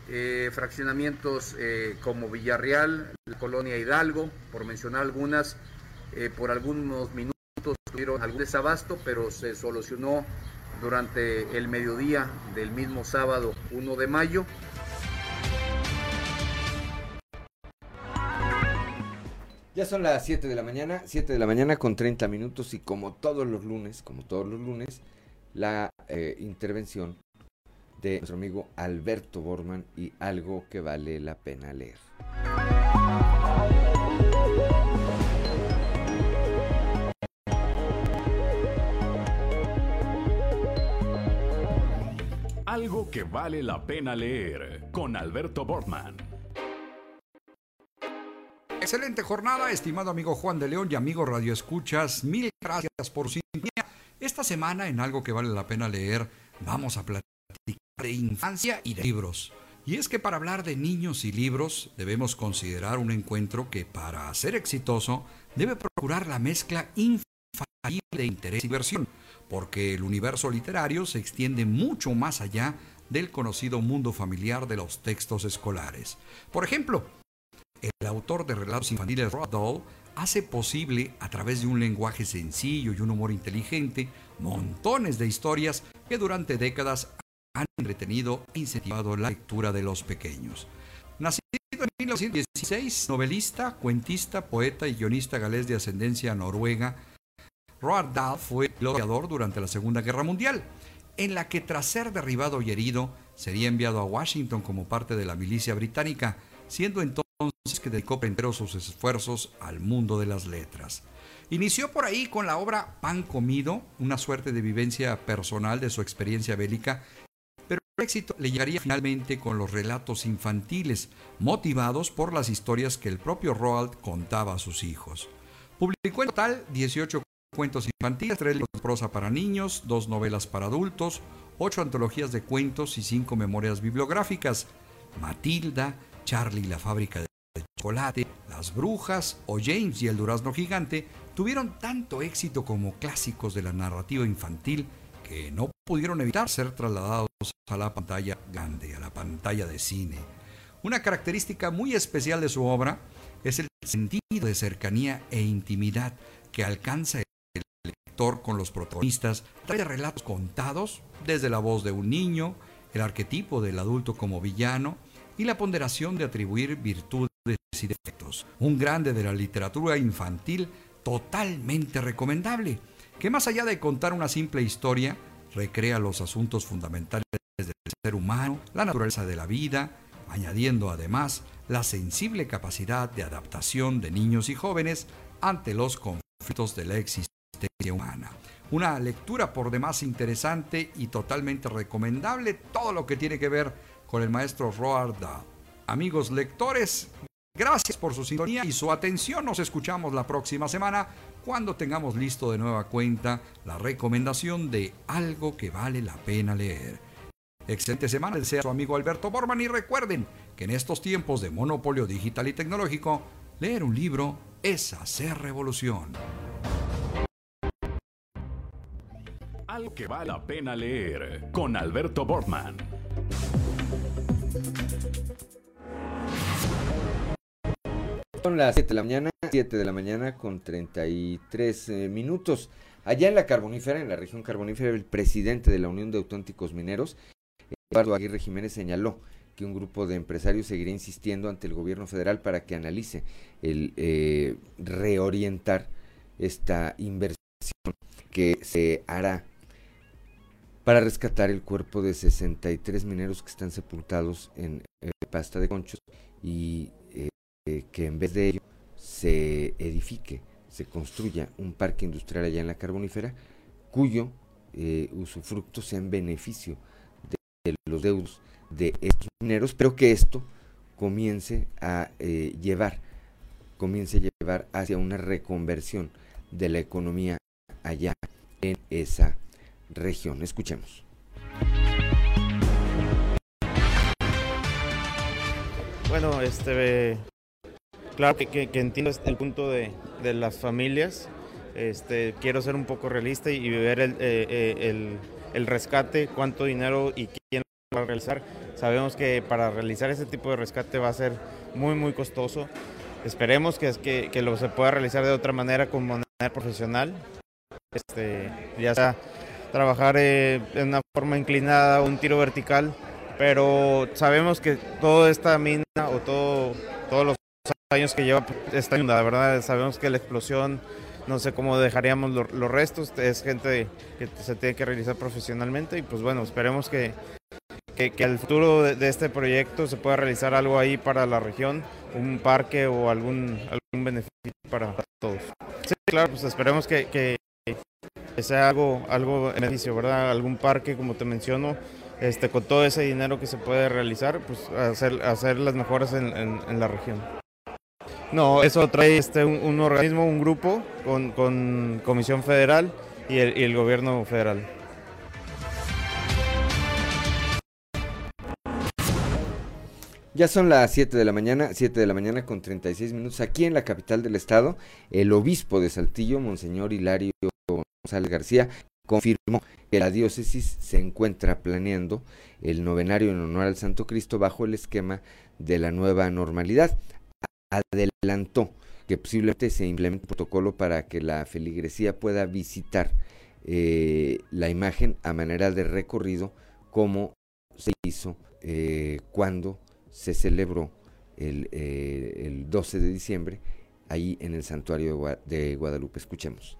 [SPEAKER 24] eh, fraccionamientos eh, como Villarreal, la colonia Hidalgo, por mencionar algunas, por algunos minutos tuvieron algún desabasto, pero se solucionó durante el mediodía del mismo sábado 1 de mayo.
[SPEAKER 1] Ya son las 7 de la mañana, 7 de la mañana con 30 minutos y como todos los lunes, como todos los lunes, la eh, intervención de nuestro amigo Alberto Borman y algo que vale la pena leer.
[SPEAKER 3] Algo que vale la pena leer con Alberto Bortman.
[SPEAKER 25] Excelente jornada, estimado amigo Juan de León y amigo Radio Escuchas. Mil gracias por su sintonía. Esta semana, en algo que vale la pena leer, vamos a platicar de infancia y de libros. Y es que para hablar de niños y libros debemos considerar un encuentro que para ser exitoso debe procurar la mezcla infalible de interés y diversión, porque el universo literario se extiende mucho más allá del conocido mundo familiar de los textos escolares. Por ejemplo, el autor de relatos infantiles Roald Dahl hace posible, a través de un lenguaje sencillo y un humor inteligente, montones de historias que durante décadas han entretenido e incentivado la lectura de los pequeños. Nacido en 1916, novelista, cuentista, poeta y guionista galés de ascendencia noruega, Roald Dahl fue gloriador durante la Segunda Guerra Mundial, en la que tras ser derribado y herido, sería enviado a Washington como parte de la milicia británica, siendo entonces que dedicó primero sus esfuerzos al mundo de las letras. Inició por ahí con la obra Pan Comido, una suerte de vivencia personal de su experiencia bélica, pero el éxito le llegaría finalmente con los relatos infantiles, motivados por las historias que el propio Roald contaba a sus hijos. Publicó en total 18 cuentos infantiles, tres libros de prosa para niños, dos novelas para adultos, ocho antologías de cuentos y cinco memorias bibliográficas. Matilda, Charlie y la fábrica de chocolate, Las Brujas o James y el Durazno Gigante tuvieron tanto éxito como clásicos de la narrativa infantil que no pudieron evitar ser trasladados a la pantalla grande, a la pantalla de cine. Una característica muy especial de su obra es el sentido de cercanía e intimidad que alcanza el lector con los protagonistas a de relatos contados desde la voz de un niño, el arquetipo del adulto como villano y la ponderación de atribuir virtudes y defectos. Un grande de la literatura infantil totalmente recomendable, que más allá de contar una simple historia, recrea los asuntos fundamentales del ser humano, la naturaleza de la vida, añadiendo además la sensible capacidad de adaptación de niños y jóvenes ante los conflictos de la existencia humana. Una lectura por demás interesante y totalmente recomendable, todo lo que tiene que ver con el maestro Roald. Amigos lectores, gracias por su sintonía y su atención. Nos escuchamos la próxima semana cuando tengamos listo de nueva cuenta la recomendación de algo que vale la pena leer. Excelente semana, desea su amigo Alberto Borman y recuerden que en estos tiempos de monopolio digital y tecnológico, leer un libro es hacer revolución.
[SPEAKER 3] Algo que vale la pena leer con Alberto Bortman.
[SPEAKER 1] Son las 7 de la mañana, 7 de la mañana con 33 eh, minutos. Allá en la carbonífera, en la región carbonífera, el presidente de la Unión de Auténticos Mineros, Eduardo Aguirre Jiménez, señaló que un grupo de empresarios seguirá insistiendo ante el gobierno federal para que analice el eh, reorientar esta inversión que se hará para rescatar el cuerpo de 63 mineros que están sepultados en eh, pasta de conchos y eh, que en vez de ello se edifique, se construya un parque industrial allá en la carbonífera cuyo eh, usufructo sea en beneficio de, los deudos de estos mineros, pero que esto comience a eh, llevar, comience a llevar hacia una reconversión de la economía allá en esa región. Escuchemos.
[SPEAKER 26] Bueno, este Claro que, entiendo el punto de, las familias. Este, quiero ser un poco realista y ver eh, eh, el, rescate, cuánto dinero y quién lo va a realizar. Sabemos que para realizar ese tipo de rescate va a ser muy, muy costoso. Esperemos que, que, que lo se pueda realizar de otra manera, con manera profesional. Este, ya sea trabajar eh, en una forma inclinada, un tiro vertical, pero sabemos que toda esta mina o todo, todos los años que lleva esta la verdad sabemos que la explosión, no sé cómo dejaríamos los restos, es gente que se tiene que realizar profesionalmente y pues bueno, esperemos que, que al futuro de, este proyecto se pueda realizar algo ahí para la región, un parque o algún, algún beneficio para todos. Sí, claro, pues esperemos que, que, sea algo, algo beneficio, ¿verdad? Algún parque, como te menciono, este, con todo ese dinero que se puede realizar, pues hacer, hacer las mejoras en, en, la región. No, eso trae este, un, organismo, un grupo con, con Comisión Federal y el, y el gobierno federal.
[SPEAKER 1] Ya son las 7 de la mañana, 7 de la mañana con 36 minutos. Aquí en la capital del estado, el obispo de Saltillo, Monseñor Hilario González García, confirmó que la diócesis se encuentra planeando el novenario en honor al Santo Cristo bajo el esquema de la nueva normalidad. Adelantó que posiblemente se implemente un protocolo para que la feligresía pueda visitar eh, la imagen a manera de recorrido como se hizo eh, cuando se celebró el, eh, el 12 de diciembre ahí en el santuario de Guadalupe. Escuchemos.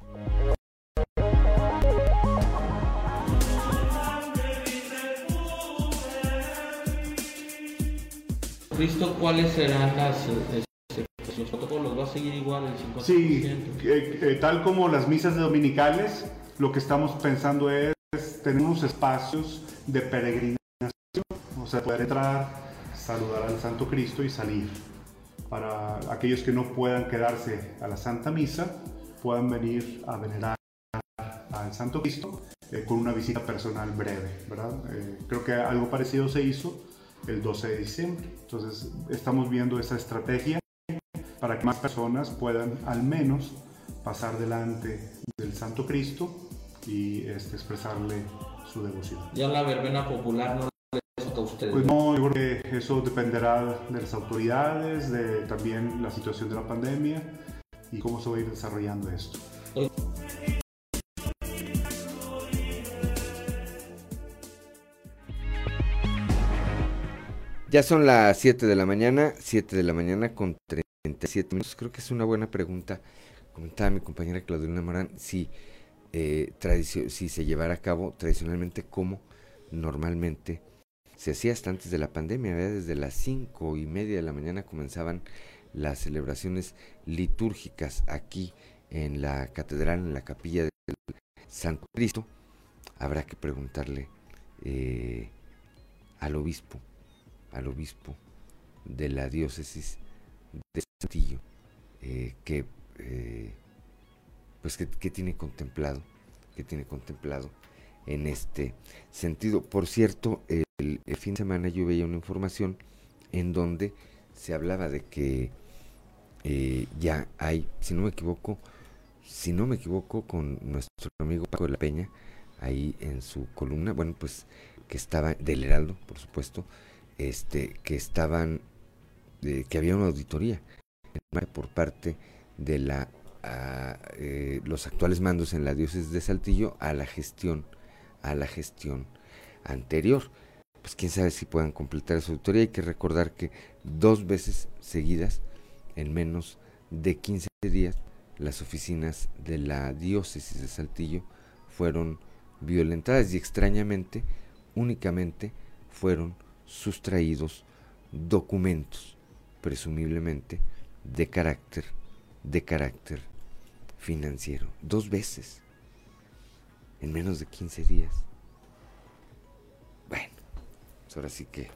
[SPEAKER 27] Cristo, ¿cuáles serán las, los protocolos? ¿Va a seguir igual el 50%?
[SPEAKER 28] Sí, eh, eh, tal como las misas dominicales, lo que estamos pensando es tener unos espacios de peregrinación, o sea, poder entrar saludar al Santo Cristo y salir. Para aquellos que no puedan quedarse a la Santa Misa, puedan venir a venerar al Santo Cristo eh, con una visita personal breve, ¿verdad? Eh, creo que algo parecido se hizo el 12 de diciembre. Entonces, estamos viendo esa estrategia para que más personas puedan al menos pasar delante del Santo Cristo y este, expresarle su devoción.
[SPEAKER 27] Ya la verbena popular no
[SPEAKER 28] pues no, yo creo que eso dependerá de las autoridades, de también la situación de la pandemia y cómo se va a ir desarrollando esto.
[SPEAKER 1] Ya son las 7 de la mañana, 7 de la mañana con 37 minutos. Creo que es una buena pregunta. Comentaba mi compañera Claudelina Morán si, eh, si se llevara a cabo tradicionalmente como normalmente se hacía hasta antes de la pandemia, desde las cinco y media de la mañana comenzaban las celebraciones litúrgicas aquí en la catedral, en la capilla del Santo Cristo. Habrá que preguntarle eh, al obispo, al obispo de la diócesis de Santillo, eh, que eh, pues que, que, tiene contemplado, que tiene contemplado en este sentido. Por cierto, el, fin de semana yo veía una información en donde se hablaba de que eh, ya hay, si no me equivoco, si no me equivoco, con nuestro amigo Paco de la Peña, ahí en su columna, bueno, pues que estaba, del Heraldo, por supuesto, este, que estaban, que había una auditoría por parte de la eh, los actuales mandos en la diócesis de Saltillo a la gestión a la gestión anterior. Pues quién sabe si puedan completar esa auditoría. Hay que recordar que dos veces seguidas, en menos de 15 días, las oficinas de la diócesis de Saltillo fueron violentadas y extrañamente únicamente fueron sustraídos documentos, presumiblemente de carácter, de carácter financiero. Dos veces en menos de 15 días. Bueno, pues ahora sí que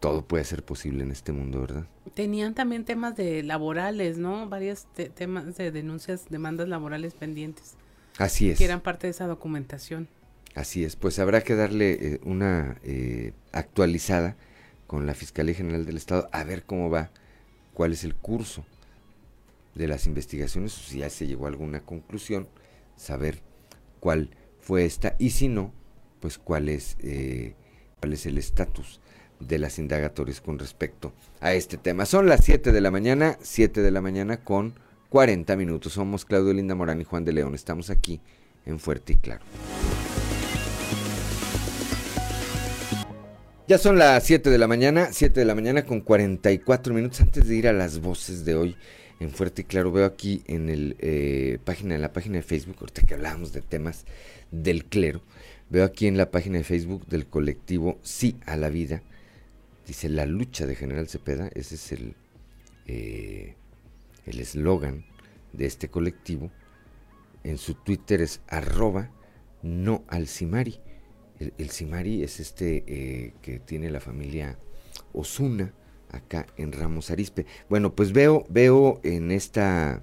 [SPEAKER 1] todo puede ser posible en este mundo, ¿verdad?
[SPEAKER 2] Tenían también temas de laborales, ¿no? Varios temas de denuncias, demandas laborales pendientes.
[SPEAKER 1] Así es.
[SPEAKER 2] Que eran parte de esa documentación.
[SPEAKER 1] Así es, pues habrá que darle eh, una eh, actualizada con la Fiscalía General del Estado a ver cómo va, cuál es el curso de las investigaciones, si ya se llegó a alguna conclusión, saber cuál fue esta y si no, pues cuál es, eh, cuál es el estatus de las indagatorias con respecto a este tema. Son las 7 de la mañana, 7 de la mañana con 40 minutos. Somos Claudio Linda Morán y Juan de León. Estamos aquí en Fuerte y Claro. Ya son las 7 de la mañana, 7 de la mañana con 44 minutos antes de ir a las voces de hoy en Fuerte y Claro. Veo aquí eh, en la página de Facebook, ahorita que hablábamos de temas del clero, Veo aquí en la página de Facebook del colectivo Sí a la Vida, dice la lucha de General Cepeda, ese es el eh, eslogan de este colectivo. En su Twitter es arroba no al. El, Simari es este eh, que tiene la familia Osuna acá en Ramos Arispe. Bueno, pues veo, veo en esta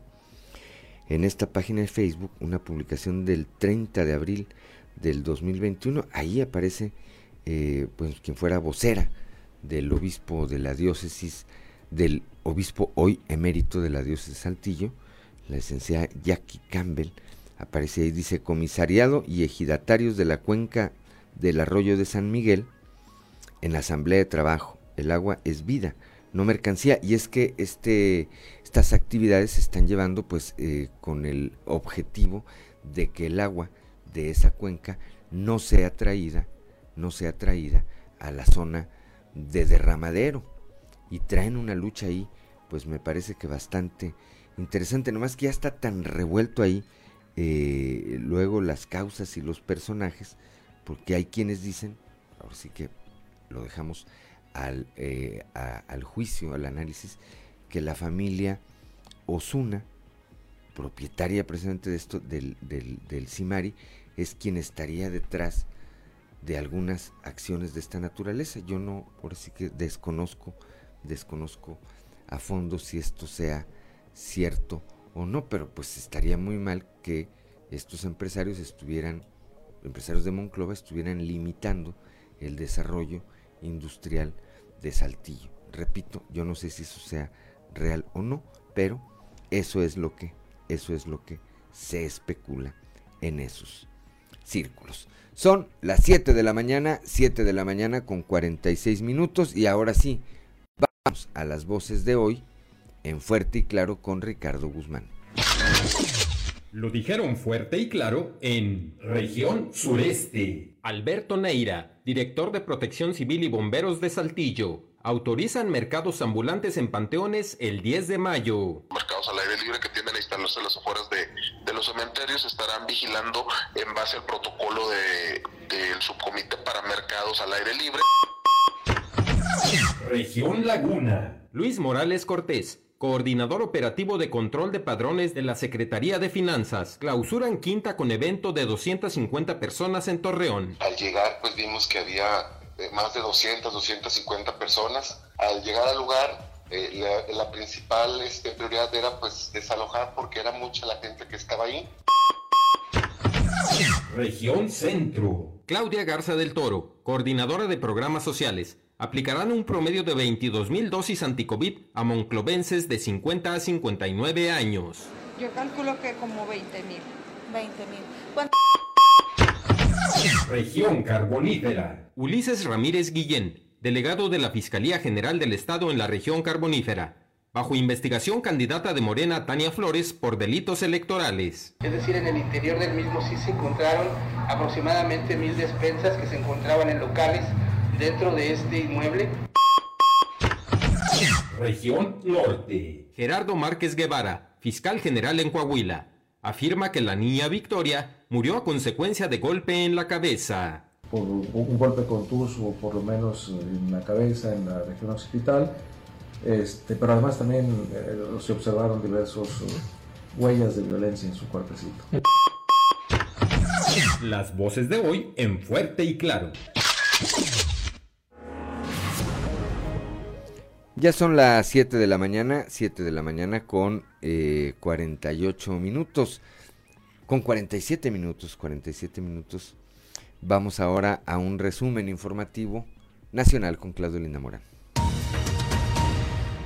[SPEAKER 1] en esta página de Facebook una publicación del 30 de abril del 2021. Ahí aparece eh, pues quien fuera vocera del obispo de la diócesis del obispo hoy emérito de la diócesis de Saltillo, la licenciada Jackie Campbell, aparece ahí, dice comisariado y ejidatarios de la cuenca del arroyo de San Miguel en la asamblea de trabajo. El agua es vida, no mercancía. Y es que este, estas actividades se están llevando pues eh, con el objetivo de que el agua de esa cuenca no sea traída, no sea traída a la zona de derramadero. Y traen una lucha ahí, pues me parece que bastante interesante. Nomás que ya está tan revuelto ahí eh, luego las causas y los personajes, porque hay quienes dicen, ahora sí que lo dejamos al, eh, al juicio, al análisis, que la familia Osuna, propietaria precisamente de esto, del, del, del Simari, es quien estaría detrás de algunas acciones de esta naturaleza. Yo no, por así que desconozco, desconozco a fondo si esto sea cierto o no, pero pues estaría muy mal que estos empresarios estuvieran, empresarios de Monclova estuvieran limitando el desarrollo industrial de Saltillo. Repito, yo no sé si eso sea real o no, pero eso es lo que, eso es lo que se especula en esos círculos. Son las 7 de la mañana, 7 de la mañana con 46 minutos y ahora sí, vamos a las voces de hoy en Fuerte y Claro con Ricardo Guzmán.
[SPEAKER 5] Lo dijeron fuerte y claro en región sureste. Alberto Neira, director de Protección Civil y Bomberos de Saltillo, autorizan mercados ambulantes en panteones el 10 de mayo.
[SPEAKER 11] Mercados al aire libre que tienden a instalarse en las afueras de, de los cementerios estarán vigilando en base al protocolo del de, subcomité para mercados al aire libre.
[SPEAKER 5] Región Laguna. Luis Morales Cortés, coordinador operativo de control de padrones de la Secretaría de Finanzas, clausuran quinta con evento de 250 personas en Torreón.
[SPEAKER 11] Al llegar, pues vimos que había eh, más de 200, 250 personas. Al llegar al lugar, eh, la, principal este, prioridad era pues desalojar porque era mucha la gente que estaba ahí.
[SPEAKER 5] Región Centro. Claudia Garza del Toro, coordinadora de programas sociales aplicarán un promedio de 22.000 dosis anticovid a monclovenses de 50 a 59 años.
[SPEAKER 29] Yo calculo que como 20.000. 20.000.
[SPEAKER 5] Región Carbonífera. Ulises Ramírez Guillén, delegado de la Fiscalía General del Estado en la región carbonífera. Bajo investigación candidata de Morena Tania Flores por delitos electorales.
[SPEAKER 13] Es decir, en el interior del mismo sí se encontraron aproximadamente mil despensas que se encontraban en locales dentro de este inmueble.
[SPEAKER 5] Región Norte. Gerardo Márquez Guevara, fiscal general en Coahuila, afirma que la niña Victoria murió a consecuencia de golpe en la cabeza.
[SPEAKER 19] Por un golpe contuso, por lo menos en la cabeza, en la región occipital, este, pero además también eh, se observaron diversos eh, huellas de violencia en su cuerpecito.
[SPEAKER 5] Las voces de hoy en fuerte y claro.
[SPEAKER 1] Ya son las 7 de la mañana, 7 de la mañana con eh, 48 minutos, con 47 minutos, 47 minutos. Vamos ahora a un resumen informativo nacional con Claudio Linda Morán.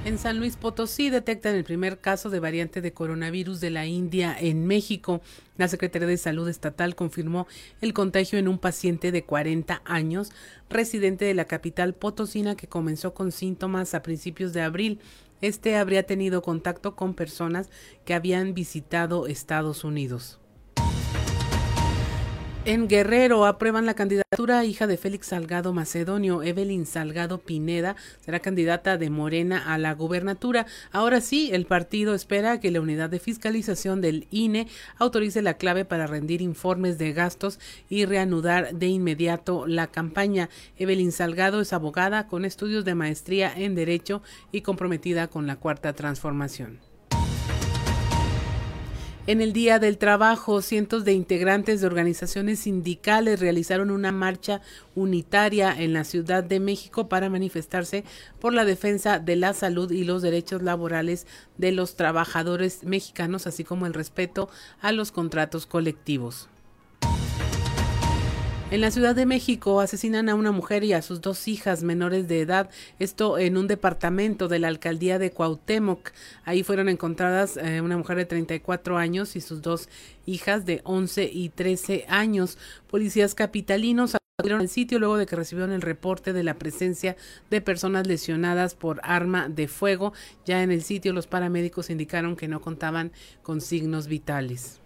[SPEAKER 2] En San Luis Potosí detectan el primer caso de variante de coronavirus de la India en México. La Secretaría de Salud Estatal confirmó el contagio en un paciente de 40 años, residente de la capital potosina que comenzó con síntomas a principios de abril. Este habría tenido contacto con personas que habían visitado Estados Unidos. En Guerrero aprueban la candidatura hija de Félix Salgado Macedonio. Evelyn Salgado Pineda será candidata de Morena a la gubernatura. Ahora sí, el partido espera que la unidad de fiscalización del INE autorice la clave para rendir informes de gastos y reanudar de inmediato la campaña. Evelyn Salgado es abogada con estudios de maestría en Derecho y comprometida con la Cuarta Transformación. En el Día del Trabajo, cientos de integrantes de organizaciones sindicales realizaron una marcha unitaria en la Ciudad de México para manifestarse por la defensa de la salud y los derechos laborales de los trabajadores mexicanos, así como el respeto a los contratos colectivos. En la Ciudad de México asesinan a una mujer y a sus dos hijas menores de edad, esto en un departamento de la alcaldía de Cuauhtémoc. Ahí fueron encontradas eh, una mujer de 34 años y sus dos hijas de 11 y 13 años. Policías capitalinos acudieron al sitio luego de que recibieron el reporte de la presencia de personas lesionadas por arma de fuego. Ya en el sitio los paramédicos indicaron que no contaban con signos vitales.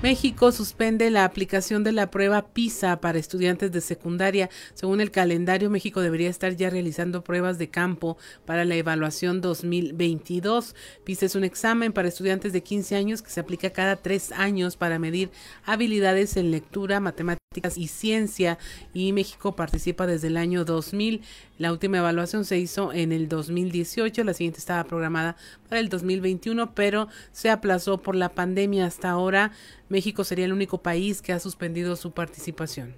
[SPEAKER 2] México suspende la aplicación de la prueba PISA para estudiantes de secundaria. Según el calendario, México debería estar ya realizando pruebas de campo para la evaluación 2022. PISA es un examen para estudiantes de 15 años que se aplica cada tres años para medir habilidades en lectura, matemáticas y ciencia. Y México participa desde el año 2000. La última evaluación se hizo en el 2018, la siguiente estaba programada para el 2021, pero se aplazó por la pandemia. Hasta ahora, México sería el único país que ha suspendido su participación.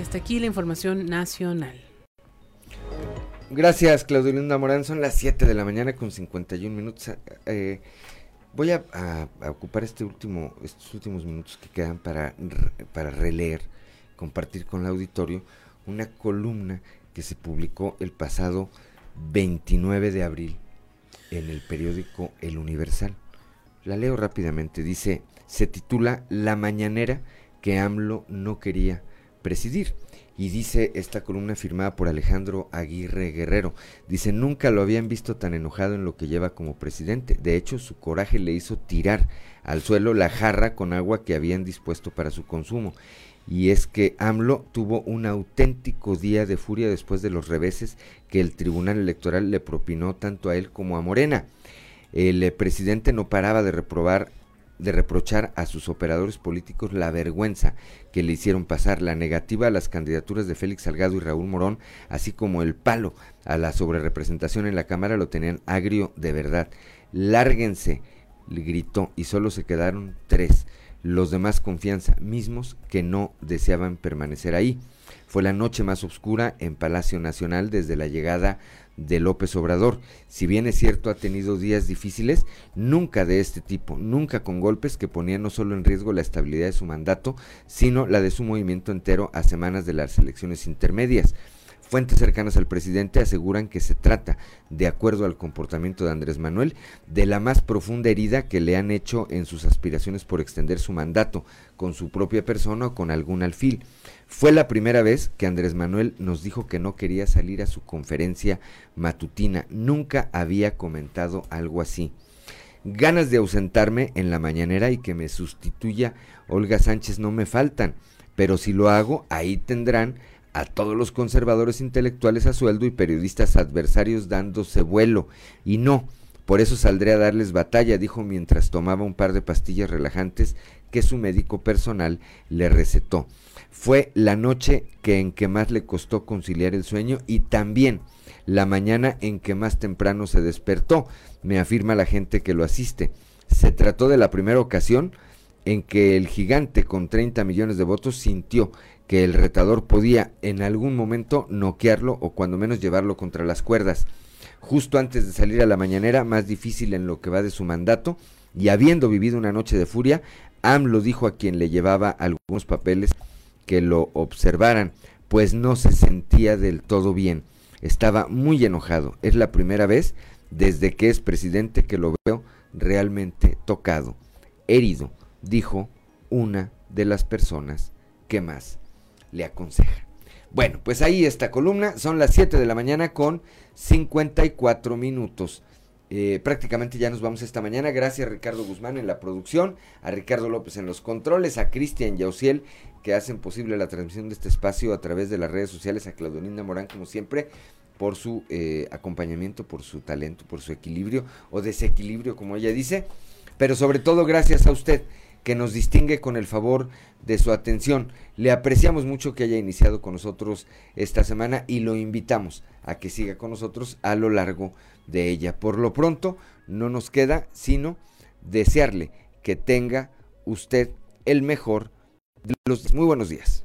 [SPEAKER 2] Hasta aquí la información nacional.
[SPEAKER 1] Gracias, Claudio Linda Morán. Son las 7 de la mañana con 51 minutos. Eh, voy a, ocupar este último, estos últimos minutos que quedan para, para releer, compartir con el auditorio una columna que se publicó el pasado 29 de abril en el periódico El Universal. La leo rápidamente. Dice, se titula La mañanera que AMLO no quería presidir. Y dice esta columna firmada por Alejandro Aguirre Guerrero. Dice, nunca lo habían visto tan enojado en lo que lleva como presidente. De hecho, su coraje le hizo tirar al suelo la jarra con agua que habían dispuesto para su consumo y es que AMLO tuvo un auténtico día de furia después de los reveses que el Tribunal Electoral le propinó tanto a él como a Morena. El eh, presidente no paraba de reprobar de reprochar a sus operadores políticos la vergüenza que le hicieron pasar, la negativa a las candidaturas de Félix Salgado y Raúl Morón, así como el palo a la sobrerepresentación en la Cámara lo tenían agrio de verdad. Lárguense, le gritó, y solo se quedaron tres los demás confianza mismos que no deseaban permanecer ahí. Fue la noche más oscura en Palacio Nacional desde la llegada de López Obrador. Si bien es cierto ha tenido días difíciles, nunca de este tipo, nunca con golpes que ponían no solo en riesgo la estabilidad de su mandato, sino la de su movimiento entero a semanas de las elecciones intermedias. Fuentes cercanas al presidente aseguran que se trata, de acuerdo al comportamiento de Andrés Manuel, de la más profunda herida que le han hecho en sus aspiraciones por extender su mandato, con su propia persona o con algún alfil. Fue la primera vez que Andrés Manuel nos dijo que no quería salir a su conferencia matutina. Nunca había comentado algo así. Ganas de ausentarme en la mañanera y que me sustituya Olga Sánchez no me faltan, pero si lo hago, ahí tendrán a todos los conservadores intelectuales a sueldo y periodistas adversarios dándose vuelo. Y no, por eso saldré a darles batalla, dijo mientras tomaba un par de pastillas relajantes que su médico personal le recetó. Fue la noche que en que más le costó conciliar el sueño y también la mañana en que más temprano se despertó, me afirma la gente que lo asiste. Se trató de la primera ocasión en que el gigante con 30 millones de votos sintió que el retador podía en algún momento noquearlo o cuando menos llevarlo contra las cuerdas. Justo antes de salir a la mañanera, más difícil en lo que va de su mandato, y habiendo vivido una noche de furia, AMLO dijo a quien le llevaba algunos papeles que lo observaran, pues no se sentía del todo bien. Estaba muy enojado. Es la primera vez desde que es presidente que lo veo realmente tocado, herido, dijo una de las personas que más le aconseja. Bueno, pues ahí esta columna, son las 7 de la mañana con 54 minutos. eh, prácticamente ya nos vamos esta mañana. Gracias a Ricardo Guzmán en la producción, a Ricardo López en los controles, a Cristian Yauciel que hacen posible la transmisión de este espacio a través de las redes sociales, a Claudonina Morán como siempre por su eh, acompañamiento, por su talento, por su equilibrio o desequilibrio, como ella dice, pero sobre todo gracias a usted que nos distingue con el favor de su atención. Le apreciamos mucho que haya iniciado con nosotros esta semana y lo invitamos a que siga con nosotros a lo largo de ella. Por lo pronto, no nos queda sino desearle que tenga usted el mejor los... Muy buenos días.